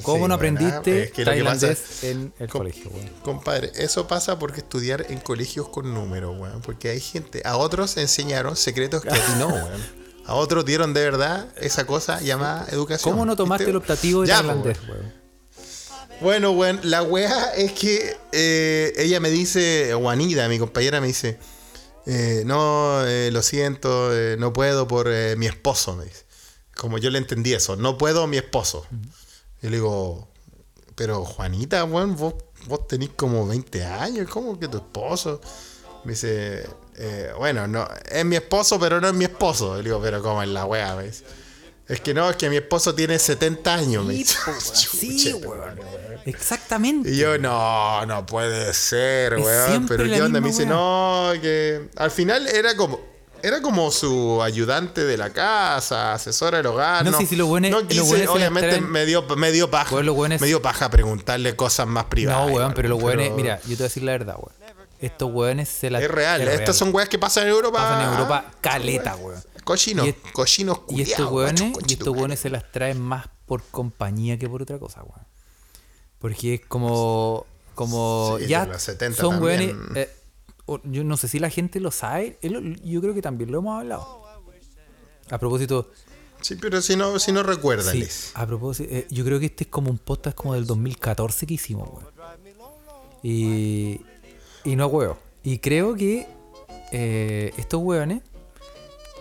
¿Cómo Sí, no aprendiste ah, es que pasa- tailandés en el Com- colegio, weón? Compadre, eso pasa porque estudiar en colegios con números, weón. Porque hay gente, a otros enseñaron secretos que a ti no, weón. A otros dieron de verdad esa cosa llamada educación. ¿Cómo no tomaste ¿viste? el optativo de Ya, tailandés, pues, weón? Bueno, weón, la weá es que eh, ella me dice, Juanita, mi compañera me dice, eh, no, eh, lo siento, no puedo por mi esposo, me dice. Como yo le entendí eso, no puedo mi esposo. Y le digo, pero Juanita, weón, vos, vos tenés como 20 años, ¿cómo que tu esposo? Me dice, eh, bueno, no, es mi esposo, pero no es mi esposo. Le digo, pero ¿cómo es la weá? Me dice. Es que no, es que mi esposo tiene 70 años, me Sí, dice. Sí, weón. Exactamente. Y yo, no, no puede ser, weón. Pero ¿qué onda? Me dice, no, que al final era como. Era como su ayudante de la casa, asesora del hogar. No, No, sí, sí, los buenos- no quise, obviamente traen- me dio, me dio paja. Los Me dio paja preguntarle cosas más privadas. No, weón, pero los weones, pero mira, yo te voy a decir la verdad, weón. Estos weones se la Es real, estas son weas que pasan en Europa. pasan en Europa caleta, weón. Cochinos, es- cochinos Y estos weones, y estos weones se las traen más por compañía que por otra cosa, weón. Porque es como. como Sí, ya de los 70 son weones. eh, o- yo no sé si la gente lo sabe. él Yo creo que también lo hemos hablado. A propósito. Sí, pero si no, si no Sí, recuérdales. a propósito, eh, yo creo que este es como un podcast como del 2014 que hicimos, weón. Y, y no huevo. Y creo que eh, estos hueones,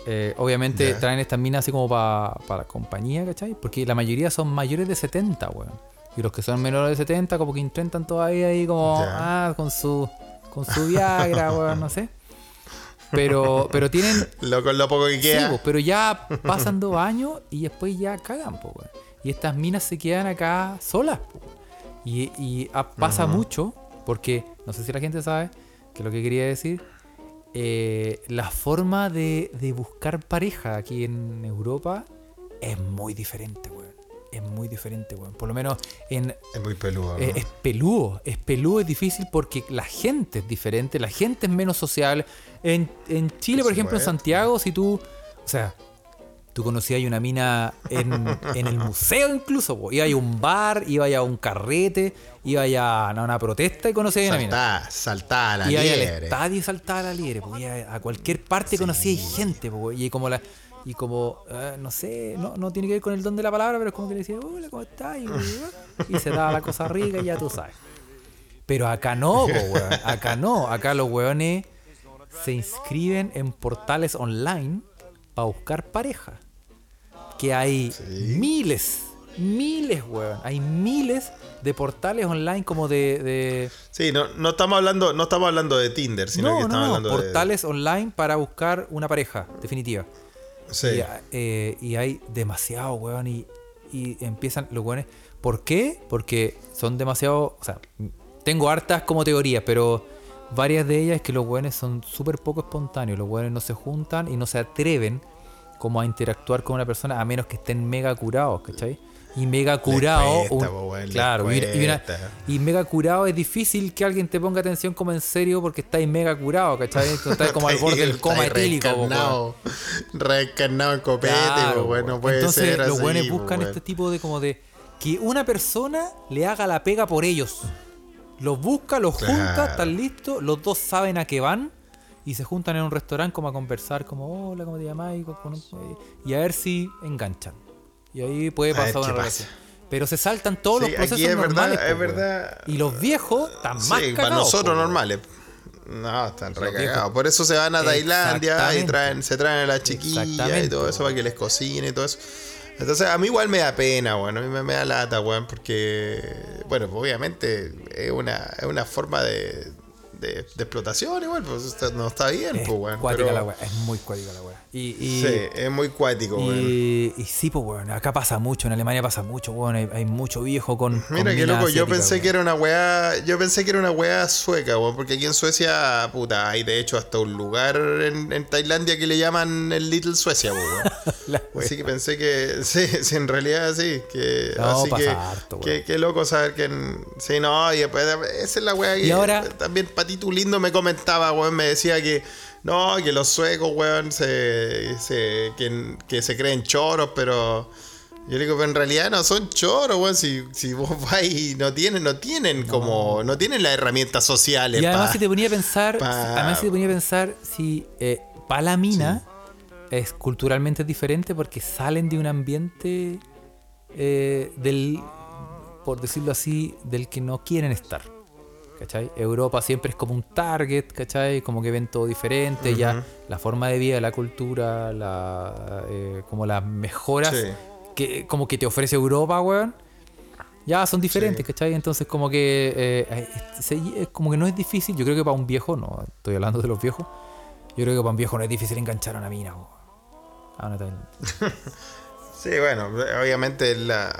eh, obviamente traen estas minas así como para la compañía, ¿cachai? Porque la mayoría son mayores de 70, weón. Y los que son menores de 70 como que intentan todavía ahí como, ah, con su, con su Viagra, weón, no sé. Pero, pero tienen, Lo, con lo poco que Sí, queda. po, pero ya pasan dos años y después ya cagan, po, weón. Y estas minas se quedan acá solas, po. Y, y pasa mucho, porque no sé si la gente sabe, que lo que quería decir, eh, la forma de, de buscar pareja aquí en Europa es muy diferente, weón. Es muy diferente, weón. Por lo menos en, es muy peludo. ¿no? eh, es peludo, es peludo, es difícil porque la gente es diferente, la gente es menos sociable. En, en Chile, por ejemplo, en. Santiago, si tú, o sea, tú conocías una mina en, en el museo incluso, po. ibas a un bar, ibas a un carrete, ibas a una, protesta y conocías a una mina. Saltá, a la Ibas al liebre. estadio y saltaba la liebre, po. A cualquier parte conocías gente, po. y como la y como, eh, no sé, no, no tiene que ver con el don de la palabra, pero es como que le decía, hola, ¿cómo estás? Y, y se daba la cosa rica y ya tú sabes. Pero acá no, po, weón. Acá no. Acá los weones se inscriben en portales online para buscar pareja. Que hay miles, miles, weón. Hay miles de portales online como de. de- Sí, no, no estamos hablando, no estamos hablando de Tinder, sino que estamos no, hablando de. portales online para buscar una pareja definitiva. Eh, y hay demasiado, weón, y, y empiezan los weones. ¿Por qué? Porque son demasiado. O sea, tengo hartas como teorías, pero varias de ellas es que los weones son súper poco espontáneos. Los weones no se juntan y no se atreven como a interactuar con una persona a menos que estén mega curados, ¿cachai? Y mega curado. cuesta, claro, y, una- y una- cuesta. y mega curado es difícil que alguien te ponga atención como en serio porque estáis mega curado, ¿cachai? Estás como al borde del coma etílico, reencarnado, reencarnado en copete, Claro, po, puede Entonces ser los así, buenos buscan este tipo de como de que una persona le haga la pega por ellos. Los busca, los junta, están listos, los dos saben a qué van y se juntan en un restaurante como a conversar, como hola, ¿cómo te con- con- y a ver si enganchan. Y ahí puede pasar una pasa. relación. Pero se saltan todos Sí, los procesos es verdad, normales. es po, weón. verdad. Y los viejos están más Sí, para nosotros po, normales. No, están recagados. Por eso se van a Tailandia y traen, se traen a las chiquillas y todo eso para que les cocine y todo eso. Entonces, a mí igual me da pena, weón. A mí me, me da lata, weón, porque, bueno, obviamente es una, es una forma de, de, de explotación igual, pues no está bien, Es pues, weón. cuática pero- la weá, es muy cuática la weá. Y, y, Sí, es muy cuático, weón. Y, y sí, pues, weón, acá pasa mucho, en Alemania pasa mucho, weón, hay, hay mucho viejo con. con Mira qué loco, yo pensé weón. que era una weá, yo pensé que era una weá sueca, weón, porque aquí en Suecia, puta, hay de hecho hasta un lugar en, en Tailandia que le llaman el Little Suecia, po, weón. Así que pensé que, sí, sí, en realidad sí, que, No, así pasa que, harto, qué loco saber que, en- sí, no, y después, esa es la weá que, Y ahora- también Patito Lindo me comentaba, weón, me decía que, no, que los suecos, weón, se, se, que, que se creen choros, pero... Yo le digo, pero en realidad no son choros, weón. Si, si vos vas y no tienen, no tienen como, no tienen las herramientas sociales. Y además pa- si te ponía a pensar, pa- además si te ponía a pensar si eh, para la mina es culturalmente diferente porque salen de un ambiente eh, del, por decirlo así, del que no quieren estar. ¿Cachai? Europa siempre es como un target, ¿cachai? Como que ven todo diferente, ya la forma de vida, la cultura, la, eh, como las mejoras Sí. que como que te ofrece Europa, weón. Ya son diferentes, ¿cachai? Entonces como que eh, se- como que no es difícil, yo creo que para un viejo, no, estoy hablando de los viejos, yo creo que para un viejo no es difícil enganchar a una mina. po. Ah, Sí, bueno, obviamente la,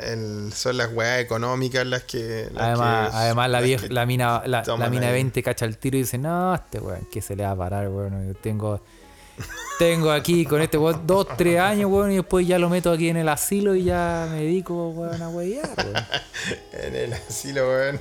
el- son las weas económicas las que. las Además, que- además la vieja, la mina, la, mina ahí. 20 cacha el tiro y dice, no, este weón, que se le va a parar, weón. Yo tengo, tengo aquí con este weón dos, tres años, weón, y después ya lo meto aquí en el asilo y ya me dedico, weón, a weón. En el asilo, weón.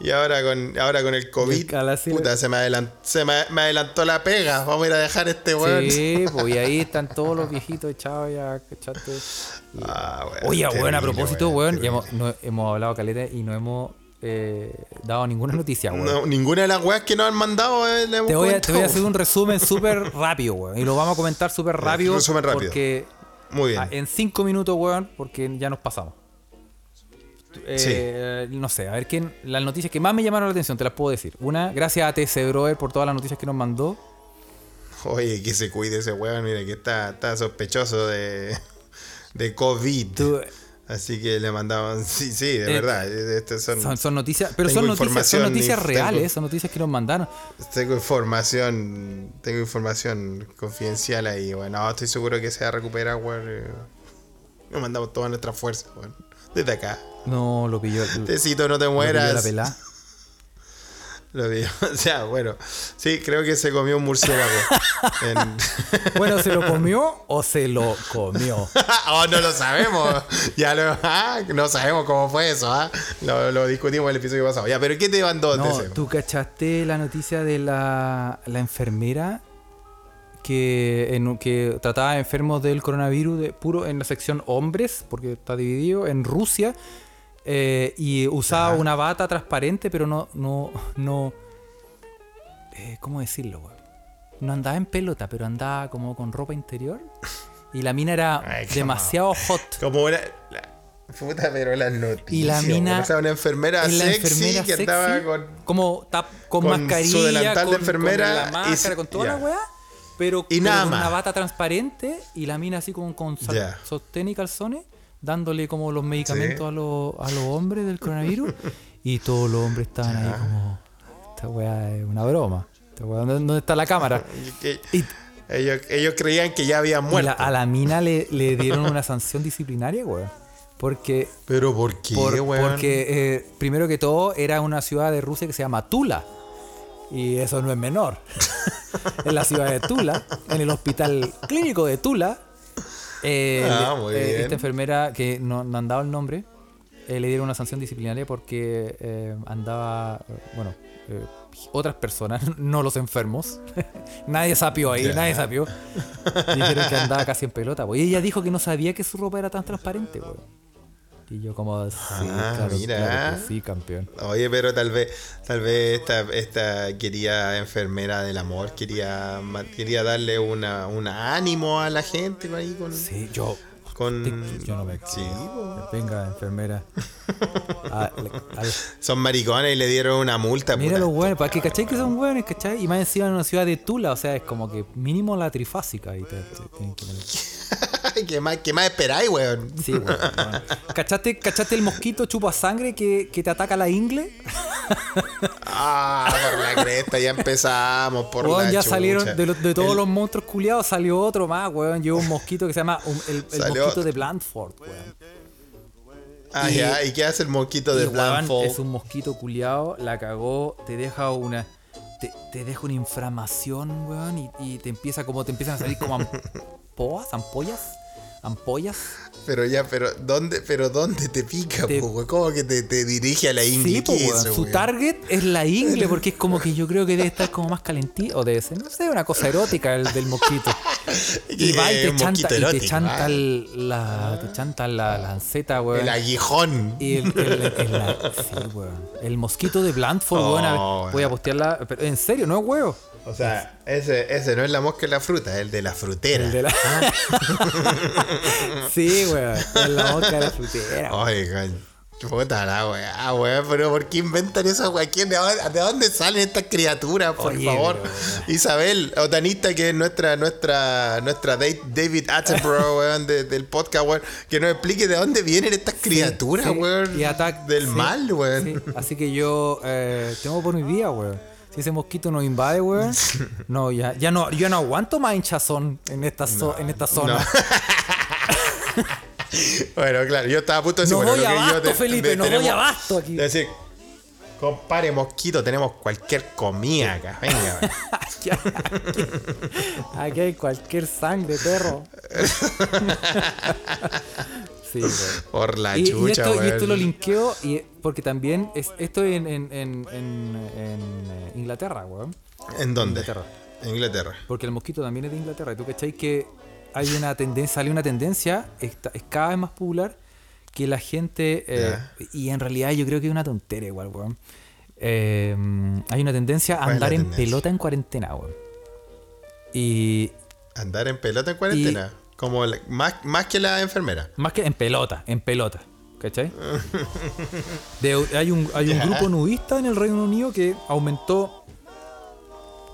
Y ahora con, ahora con el COVID, puta, se, me adelantó, se me, me adelantó la pega. Vamos a ir a dejar este weón. Sí, pues y ahí están todos los viejitos echados ya, ¿cachaste? Y- Ah, Oye, weón, a propósito, weón, ya hemos, no- hemos hablado caleta y no hemos eh, dado ninguna noticia, weón. No, ninguna de las weas que nos han mandado eh, le hemos Te voy, a, te voy a hacer un resumen súper rápido, weón. Y lo vamos a comentar súper rápido. resumen rápido. Porque Muy bien. ah, en cinco minutos, weón, porque ya nos pasamos. Eh, No sé, a ver quién. Las noticias que más me llamaron la atención, te las puedo decir. Una, gracias a TC Broer por todas las noticias que nos mandó. Oye, que se cuide ese weón, mira que está, está sospechoso de, de COVID. Tú- Así que le mandamos. Sí, sí, de Eh, verdad. Estas son, son, son noticias, pero son noticias, son noticias reales, tengo- son noticias que nos mandaron. Tengo información. Tengo información confidencial ahí, weón. No, estoy seguro que se va a recuperar, weón. eh. Nos mandamos toda nuestra fuerza, weón. Desde acá. No, lo pilló. Tecito, no te lo pilló mueras. la pelá. Lo vi. O sea, bueno. Sí, creo que se comió un murciélago. En- Bueno, ¿se lo comió o se lo comió? oh, no lo sabemos. Ya lo. ah, no sabemos cómo fue eso, ¿ah? Lo, lo discutimos en el episodio pasado. Ya, pero ¿qué te mandó No, TC? ¿tú cachaste la noticia de la, la enfermera que, en- que trataba enfermos del coronavirus de, puro en la sección hombres, porque está dividido, en Rusia, eh, y usaba una bata transparente, pero no, no, no, eh, ¿cómo decirlo? güey? No andaba en pelota, pero andaba como con ropa interior. Y la mina era Ay, demasiado hot. Como la- puta, pero las noticias. Y la mina-. O sea, una enfermera sexy enfermera que sexy, andaba con. como tap- con, con su mascarilla, delantal de con, enfermera con la máscara, con toda la weá, pero, Y nada con más. una bata transparente y la mina así con, con sostén y calzones, dándole como los medicamentos Sí. a, los, a los hombres del coronavirus y todos los hombres estaban ahí como, esta weá es una broma. Esta weá, ¿dónde, dónde está la cámara? Y, ellos, ellos creían que ya habían y muerto. la- a la mina le, le dieron una sanción disciplinaria, weón. Porque Pero ¿por qué, Por- porque eh, primero que todo era una ciudad de Rusia que se llama Tula. Y eso no es menor. en la ciudad de Tula, en el hospital clínico de Tula, eh, Ah, eh, esta enfermera que no, no han dado el nombre, eh, le dieron una sanción disciplinaria porque eh, andaba, bueno, otras personas, no los enfermos. nadie sapió ahí, nadie sapió. Dijeron que andaba casi en pelota. po. Y ella dijo que no sabía que su ropa era tan transparente. po. Y yo como, sí, Ah, claro, mira. claro sí, campeón. Oye, pero tal vez, tal vez esta, esta quería enfermera del amor quería, quería darle una, una ánimo a la gente ahí con, Sí, yo, con yo no me sí. Venga, enfermera. Ah, son maricones y le dieron una multa. mira los hueones, para que cachai que son hueones, cachai. Y más encima en una ciudad de Tula, o sea, es como que mínimo la trifásica. Y te, te- ¿Qué más, qué más esperáis, weón? Sí, weón, weón. ¿Cachaste, ¿Cachaste el mosquito chupa sangre que, que te ataca la ingle? Ah, por la cresta, ya empezamos por Weón, la ya chucha. salieron de, los- de todos El- los monstruos culiados, salió otro más, weón. Llegó un mosquito que se llama um, el, el Mosquito de Blandford, weón. Ah, y- ya, ¿y qué hace el mosquito de Blandfold? es un mosquito culiado, la cagó, te deja una. Te, te deja una inflamación, weón, y, y te empieza como te empiezan a salir como ampollas, ampollas, ampollas. Pero ya, pero ¿dónde, pero dónde te pica, Te- po, güey? ¿Cómo que te, te dirige a la ingle? Sí, po, ¿Qué es weón. eso, Su target es la ingle, porque es como que yo creo que debe estar como más calentito, o debe ser, no sé, una cosa erótica el del mosquito. Y va y Eh, te chanta, mosquito y te erótico, chanta, el- la, te chanta la lanceta, weón. El aguijón. Y el, el- el- la- sí, weón. El mosquito de Blandford, Oh, weón. Voy a postearla. Pero en serio, no es huevo. O sea, ese, ese no es la mosca en la fruta, es el de la frutera. El de la... sí, weón. Es la boca de la frutera. weón. Oigan, Puta la weá, weón, pero ¿por qué inventan weá? ¿Quién- ¿De dónde, de dónde salen estas criaturas, por Oye, favor? pero, Isabel, Otanista, que es nuestra, nuestra, nuestra David Attenborough, weón, de- del podcast, weón, que nos explique de dónde vienen estas criaturas, Sí, weón. y atac- del sí, mal, weón. sí. Así que yo eh, tengo por mi vida, weón. Si ese mosquito nos invade, weón. No, ya, ya no, yo no aguanto más hinchazón en esta, zo- en esta zona. Bueno, claro, yo estaba a punto de decir, No bueno, voy lo que yo abasto, te- Felipe, de- no voy abasto aquí. Es decir, compare mosquito, tenemos cualquier comida acá. Venga, weón. Aquí, aquí- aquí hay cualquier sangre, perro. sí, weón. por la Y, y chucha, esto, y weón. esto lo linkeo y, porque también es, esto en, en, en, en- eh, Inglaterra, weón. ¿En dónde? Inglaterra. En Inglaterra. Porque el mosquito también es de Inglaterra. Y tú cacháis que hay una tendencia, sale una tendencia, esta- es cada vez más popular, que la gente, eh, y en realidad yo creo que es una tontera igual, weón. Eh, hay una tendencia a ¿Cuál es la andar en tendencia? pelota en cuarentena, weón. Y Andar en pelota en cuarentena. Como la- más, más que la enfermera. más que en pelota, en pelota. ¿Cachai? De- hay un, hay un Ya. grupo nudista en el Reino Unido que aumentó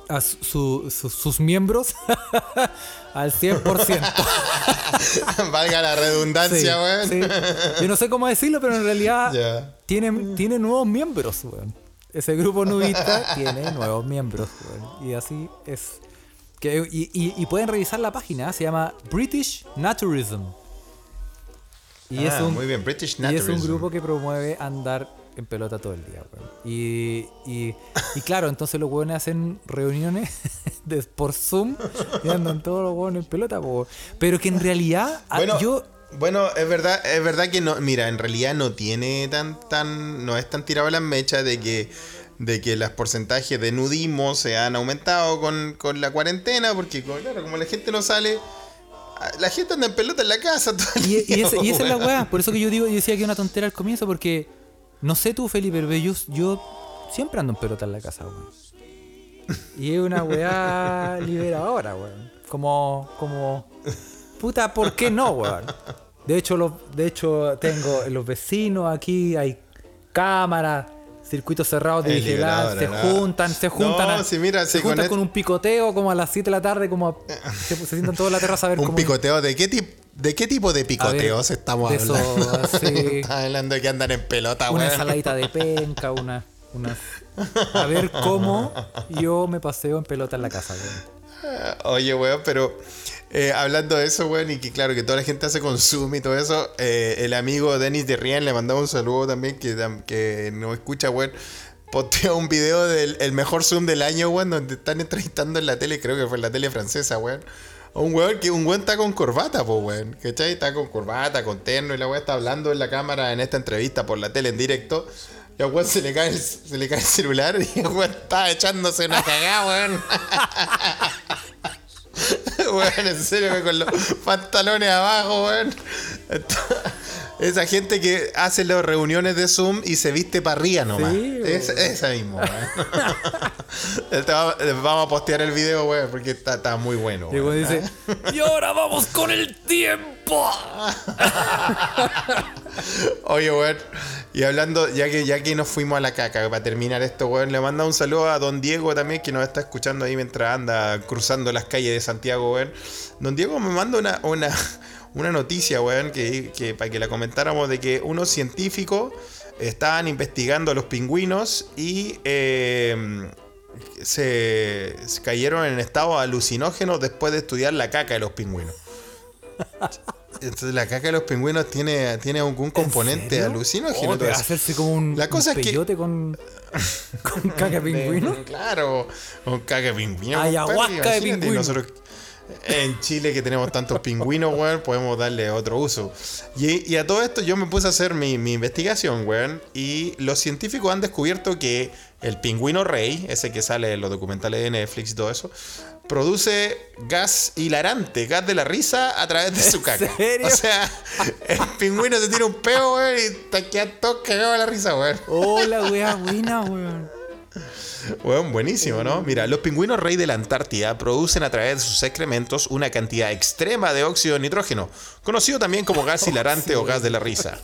a su- su- su- sus miembros al 100%. Valga la redundancia, weón. sí. Yo no sé cómo decirlo, pero en realidad Ya. tiene, tiene nuevos miembros, weón. Ese grupo nudista tiene nuevos miembros, weón. Y así es. Que, y, y- y pueden revisar la página, se llama British Naturism. Y, es Ah, un, muy bien, British y es un grupo que promueve andar en pelota todo el día, weón. Y, y, y claro, entonces los weones hacen reuniones de- por Zoom y andan todos los weones en pelota, pero que en realidad a- Bueno, yo bueno, es verdad, es verdad que no, mira, en realidad no tiene tan, tan, no es tan tirado las mechas de que, de que los porcentajes de nudismo se han aumentado con, con la cuarentena, porque claro, como la gente no sale, ah, la gente anda en pelota en la casa todo el Y, y día, ese- y esa es la weá. Por eso que yo digo, yo decía que era una tontera al comienzo, porque no sé tú, Felipe, pero yo, yo siempre ando en pelota en la casa, weón. Y es una weá liberadora, weón. Como, como. Puta, ¿por qué no, weón? De hecho, los, de hecho, tengo los vecinos aquí, hay cámaras, circuitos cerrados de vigilancia, se juntan, se juntan, No, a- sí, mira, se con juntan con un picoteo como a las 7 de la tarde, como a- se, se sientan en la terraza a ver Un cómo- picoteo, ¿de qué, tip- ¿de qué tipo de picoteos estamos de hablando? esos, sí. Estamos hablando de que andan en pelota, una weón. ensaladita de penca, una, una- A ver cómo yo me paseo en pelota en la casa, weón. Oye, weón, pero eh, hablando de eso, weón, y que claro, que toda la gente hace consumo y todo eso, eh, el amigo Denis de Rien le mandamos un saludo también, que, que nos escucha, weón. Posteó un video del el mejor Zoom del año, weón, donde están entrevistando en la tele, creo que fue en la tele francesa, weón. a Un weón que un weón está con corbata, po, weón. ¿Cachai? Está con corbata, con terno, y la weón está hablando en la cámara en esta entrevista por la tele en directo. Y al weón se le cae el, se le cae el celular y el weón está echándose una cagada, weón. Weón, en serio, weón, con los pantalones abajo, weón. Esa gente que hace las reuniones de Zoom y se viste para arriba nomás. Sí, Es- esa misma, weón. Te va- Vamos a postear el video, weón, porque está, está muy bueno. Y weón. weón dice, y ahora vamos con el tiempo. Oye, weón. Y hablando, ya que, ya que nos fuimos a la caca, para terminar esto, weón, le manda un saludo a don Diego también, que nos está escuchando ahí mientras anda cruzando las calles de Santiago, weón. Don Diego me manda una, una, una noticia, weón, que, que para que la comentáramos de que unos científicos estaban investigando a los pingüinos y eh, se, se cayeron en estado alucinógeno después de estudiar la caca de los pingüinos. Entonces la caca de los pingüinos tiene, tiene algún componente alucinógeno. Oh, hacerse como un, La cosa un es que- con, con caca de pingüino. Claro, un caca pingüino. Ayahuasca de pingüino. nosotros en Chile que tenemos tantos pingüinos, weón, podemos darle otro uso. Y, y a todo esto yo me puse a hacer mi, mi investigación, weón, y los científicos han descubierto que el pingüino rey, ese que sale en los documentales de Netflix y todo eso, produce gas hilarante, gas de la risa a través de su caca. serio? O sea, el pingüino se tira un peo, weón, y te queda todo cagado de la risa, weón. Oh, la wea buena, weón. Bueno, buenísimo, ¿no? Mira, los pingüinos rey de la Antártida producen a través de sus excrementos una cantidad extrema de óxido de nitrógeno, conocido también como gas hilarante o gas de la risa.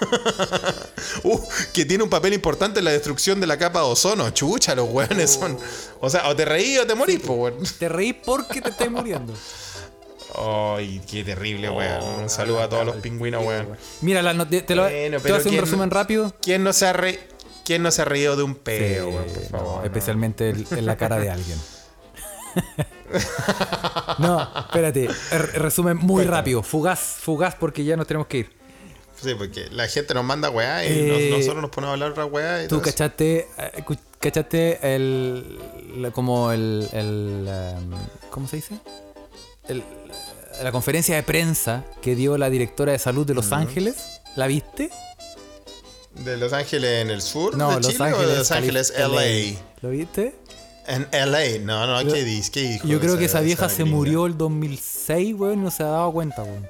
Uh, que tiene un papel importante en la destrucción de la capa de ozono. Chucha, los weones son. O sea, o te reí o te morís, weón. Te reí porque te estás muriendo. Ay, qué terrible, weón. Un saludo a todos los pingüinos, weón. Mira, la te, lo, Bueno, te voy a hacer un ¿quién- resumen rápido. ¿Quién no se ha, re... ¿Quién no se ha reído de un peo, Sí, weón, por no, favor? especialmente en la cara de alguien. no, espérate. R- resumen muy rápido. Fugaz, fugaz porque ya nos tenemos que ir. Sí, porque la gente nos manda weá y Eh, nos- nosotros nos ponemos a hablar otra weá. y Tú cachaste, eh, cachaste el, como el, el, ¿cómo se dice? El- la conferencia de prensa que dio la directora de salud de Los Ángeles. ¿La viste? ¿De Los Ángeles en el sur No, de Los Ángeles. o de Los Ángeles, LA? ¿Lo viste? En LA, no, no, ¿qué dices? ¿Qué dijo Yo creo que esa- vieja esa se murió el 2006, weón, y no se ha dado cuenta, weón.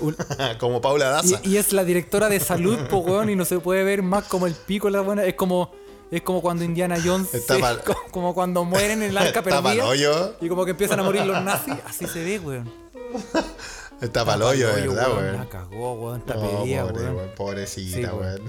Como Paula Daza. Y, y es la directora de salud, po, weón, y no se puede ver más como el pico la buena. Es como, es como cuando Indiana Jones, Está se- pa'l- como, como cuando mueren en el arca pa'l perdida. Y como que empiezan a morir los nazis, así se ve, weón. Está para el hoyo, verdad, weón. La cagó, weón, está No, pedida, pobre, weón. weón, Pobrecita, Sí, weón.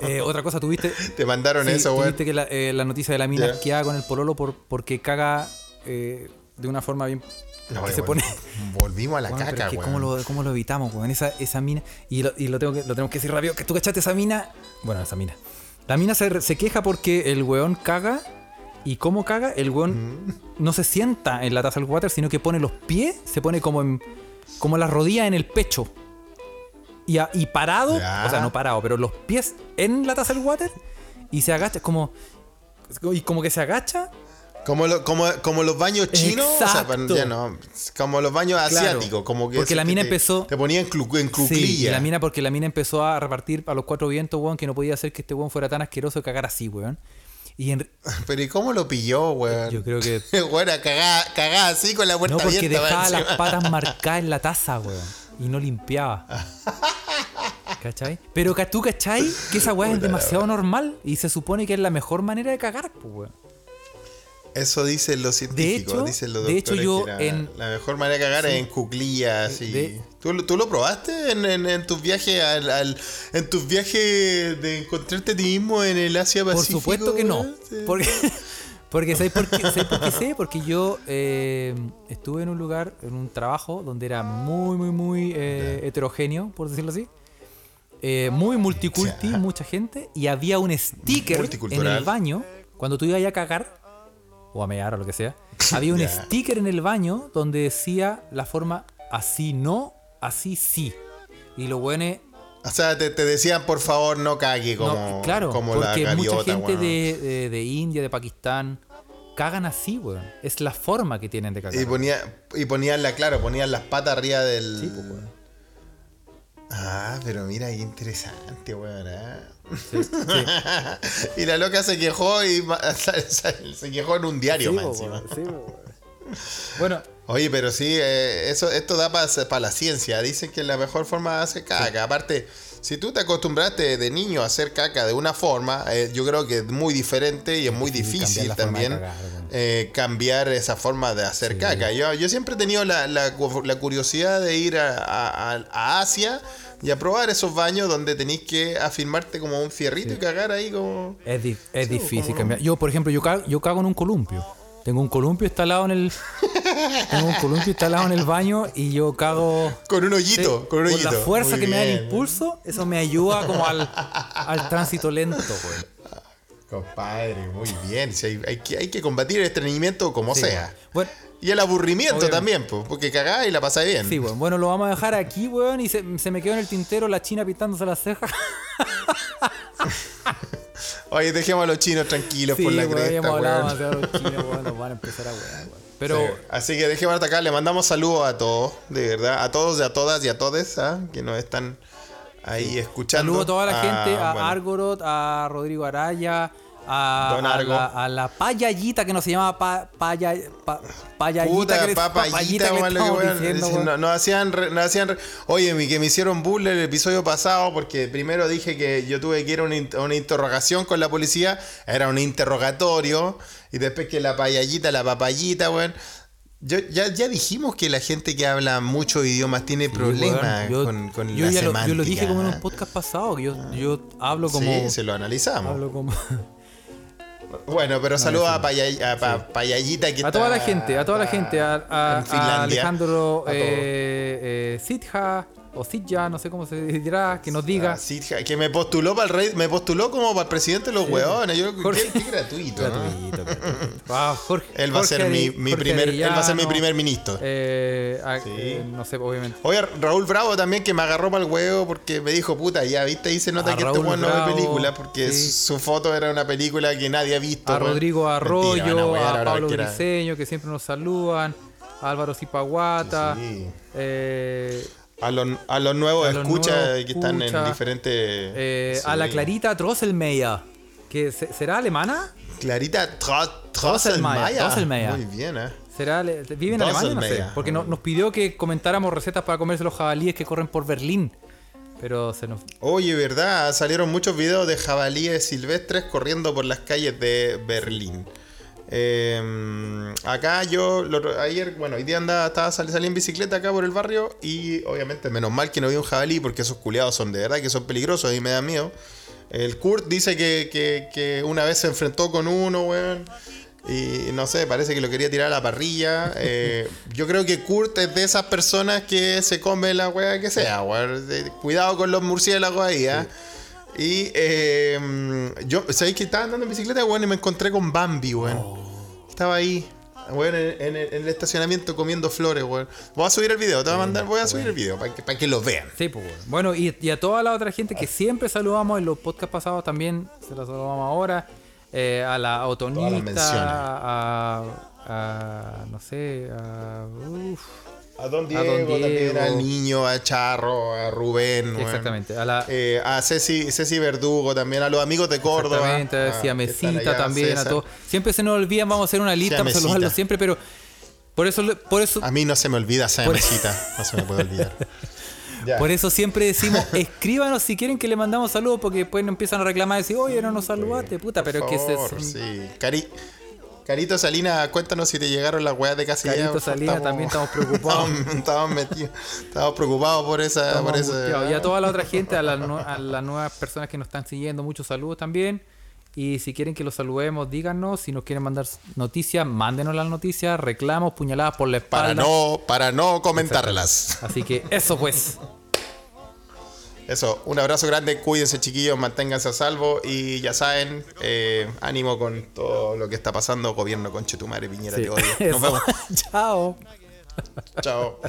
Eh, otra cosa, tuviste. Te mandaron sí, eso, weón. tuviste que la, eh, la noticia de la mina Ya. asqueada con el pololo por, porque caga eh, de una forma bien. No, que se pone. Volvimos a la pero caca, es que. ¿cómo, lo, ¿Cómo lo evitamos, weón? Esa, esa mina. Y, lo, y lo, tengo que, lo tenemos que decir rápido. Que tú cachaste esa mina. Bueno, esa mina. La mina se, se queja porque el weón caga. ¿Y cómo caga? El weón no se sienta en la taza del water, sino que pone los pies, se pone como en. como las rodillas en el pecho. Y, a- y parado, Ya. o sea, no parado, pero los pies en la taza del water y se agacha, como. Y como que se agacha Como, lo- como, como los baños chinos, o sea, Exacto. ya no, como los baños Claro. asiáticos, como que Porque la mina te- empezó- te ponía en, clu- en Sí, la mina, porque la mina empezó a repartir a los cuatro vientos, weón, que no podía hacer que este weón fuera tan asqueroso de cagar así, weón. Y en, Pero ¿y cómo lo pilló, weón? yo creo que. Bueno, cagada, cagada así con la puerta No, porque abierta. dejaba las patas marcadas en la taza, weón. Y no limpiaba. ¿Cachai? Pero tú, ¿cachai? Que esa weá es demasiado normal y se supone que es la mejor manera de cagar, pues, weón. Eso dicen los científicos, hecho- dicen los de hecho, yo la, en- la mejor manera de cagar es en cuclillas. y- De- ¿Tú, lo- tú lo probaste en, en- en tus viajes al, al- en tus viajes de encontrarte a ti mismo en el Asia Por Pacífico? supuesto que no. Sí. Porque, porque ¿sabes por qué? ¿sabes por qué sé? Porque yo eh, estuve en un lugar, en un trabajo, donde era muy, muy, muy eh, heterogéneo, por decirlo así. Eh, muy multiculti, mucha gente. Y había un sticker en el baño, cuando tú ibas a cagar, o a mear o lo que sea, había un sticker en el baño donde decía la forma así no, así sí. Y lo bueno O sea, te, te decían, por favor, no cague como, no, claro, como la porque gaviota, mucha gente de, de- de India, de Pakistán, cagan así, weón. Es la forma que tienen de cagar. Y, ponía, y ponían la, claro, ponían las patas arriba del. Sí, pues. Ah, pero mira, qué interesante, weón. ¿eh? Sí, sí. y la loca se quejó y se quejó en un diario Sí, weón. Bueno, Oye, pero sí, eh, eso, esto da para la ciencia. Dicen que la mejor forma de hacer caca. Aparte, si tú te acostumbraste de niño a hacer caca de una forma, eh, yo creo que es muy diferente y es muy difícil también cagar, eh, cambiar esa forma de hacer Sí. caca. Yo, yo siempre he tenido la, la cu- la curiosidad de ir a, a- Asia y a probar esos baños donde tenéis que afirmarte como un fierrito y cagar ahí como... es, di- es difícil cambiar. Yo, por ejemplo, yo cago, yo cago en un columpio. Tengo un columpio instalado en el. tengo un columpio instalado en el baño y yo cago. Con un hoyito, Sí, con un hoyito. la fuerza Muy que me da el impulso, eso me ayuda como al, al tránsito lento, weón. Compadre, muy bien. Sí, hay, hay que, hay que combatir el estreñimiento como Sí, sea. Bueno, Y el aburrimiento Obviamente. también, pues, porque cagáis y la pasáis bien. sí, bueno, bueno, lo vamos a dejar aquí, weón, y se, se me quedó en el tintero la china pintándose las cejas. Oye, dejemos a los chinos tranquilos Sí, por la weón, cresta, hemos hablado de los chinos, weón, nos van a empezar a weón. Pero, Sí. Así que dejemos hasta acá. Le mandamos saludos a todos, de verdad. A todos y a todas y a todes ¿ah? que nos están ahí escuchando. saludo a toda la Ah, gente, a bueno. Argorot, a Rodrigo Araya, a, Don a Argo. la, a la payallita que no se llama pa, paya, pa- payallita, Puta, que papayita, que le weón, diciendo, weón. no- hacían, re- nos hacían re- Oye, mi, que me hicieron bull el episodio pasado porque primero dije que yo tuve que ir a una, una interrogación con la policía. Era un interrogatorio. Y después que la payallita, la papayita, weón. Yo, ya, ya dijimos que la gente que habla muchos idiomas tiene problemas yo- con, con yo la lo, yo lo dije como en un podcast pasado, que yo, yo hablo como. Sí, se lo analizamos. hablo como Bueno, pero saludos a, Payay- a Pa- Payayita que a toda la está- gente, a toda la gente, a, a- a. Alejandro eh, eh, Sitja o Sitja, no sé cómo se dirá, que nos diga. Ah, sí, que me postuló para el rey, me postuló como para el presidente de los hueones. Yo, Jorge- qué, qué gratuito, ¿no? Gratuito. Ah, Jorge, Él va a ser mi, primer, él va a ser mi primer ministro. eh, a- Sí. eh, no sé, obviamente. Oye, Raúl Bravo también que me agarró para el huevo porque me dijo, puta, ya viste, ahí se nota A que este Raúl weón no ve Bravo, película porque sí. su foto era una película que nadie ha visto. A. Rodrigo Arroyo, a Pablo. Briseño, que siempre nos saludan. A Álvaro Zipaguata. Sí. eh, A los, a los nuevos escuchas que están en diferentes. eh, A la. Clarita Drosselmeyer. Que se- ¿Será alemana? Clarita Tro- Drosselmayer. Drosselmayer. Muy bien, ¿eh? ¿Será ¿Vive en Alemania? No sé. Porque no- nos pidió que comentáramos recetas para comerse los jabalíes que corren por Berlín. Pero se nos. Oye, ¿verdad? Salieron muchos videos de jabalíes silvestres corriendo por las calles de Berlín. Eh, acá yo, lo ayer, bueno, hoy día andaba, estaba, sal- salí en bicicleta acá por el barrio y obviamente, menos mal que no vi un jabalí porque esos culiados son de verdad que son peligrosos y me da miedo. El Kurt dice que, que- una vez se enfrentó con uno, weón. Y no sé, parece que lo quería tirar a la parrilla. Eh, yo creo que Kurt es de esas personas que se come la weá que sea, weón. Cuidado con los murciélagos ahí, ¿ah? Y eh, yo, ¿sabéis que estaba andando en bicicleta, weón? Y me encontré con Bambi, weón. Estaba ahí, weón, en, en el, en el estacionamiento comiendo flores, weón. Voy a subir el video, te voy a mandar, voy a subir el video para que, para que lo vean. Sí, pues bueno. Bueno, y, y a toda la otra gente que siempre saludamos en los podcasts pasados también, se la saludamos ahora. eh, a la Otonita, menciones. a, a- no sé, a, uf, A Don A Diego, Don también, Diego. al niño, a Charro, a Rubén, exactamente, a la, Eh, a Ceci, Ceci Verdugo también, a los amigos de Córdoba. exactamente, a ah, allá, también, a todos. Siempre se nos olvidan, vamos a hacer una lista para Siamesita. saludarlos siempre, pero por eso, por eso, A mí no se me olvida esa Por- mesita, no se me puede olvidar. Ya. Por eso siempre decimos, escríbanos si quieren que le mandamos saludos, porque después nos empiezan a reclamar y decir, oye, no nos saludaste, puta, pero es que se, son- sí. Cari- Carito Salinas, cuéntanos si te llegaron las weas de Casillero. Carito Salinas, también estamos preocupados. Estamos, metidos, estamos preocupados por esa. Estamos por esa-. Y a toda la otra gente, a, a las nuevas personas que nos están siguiendo, muchos saludos también. Y si quieren que los saludemos, díganos. Si nos quieren mandar noticias, mándenos las noticias, reclamos, puñaladas por la espalda. para no, para no comentarlas. Así que eso pues. Eso, un abrazo grande, cuídense chiquillos, manténganse a salvo y ya saben, eh, ánimo con todo lo que está pasando, gobierno con Chetumare, Piñera, Sí, te odio. eso. Nos vemos. Chao. Chao.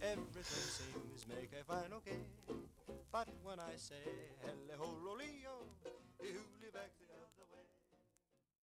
Everything seems make a fine okay. But when I say hello, Lolio,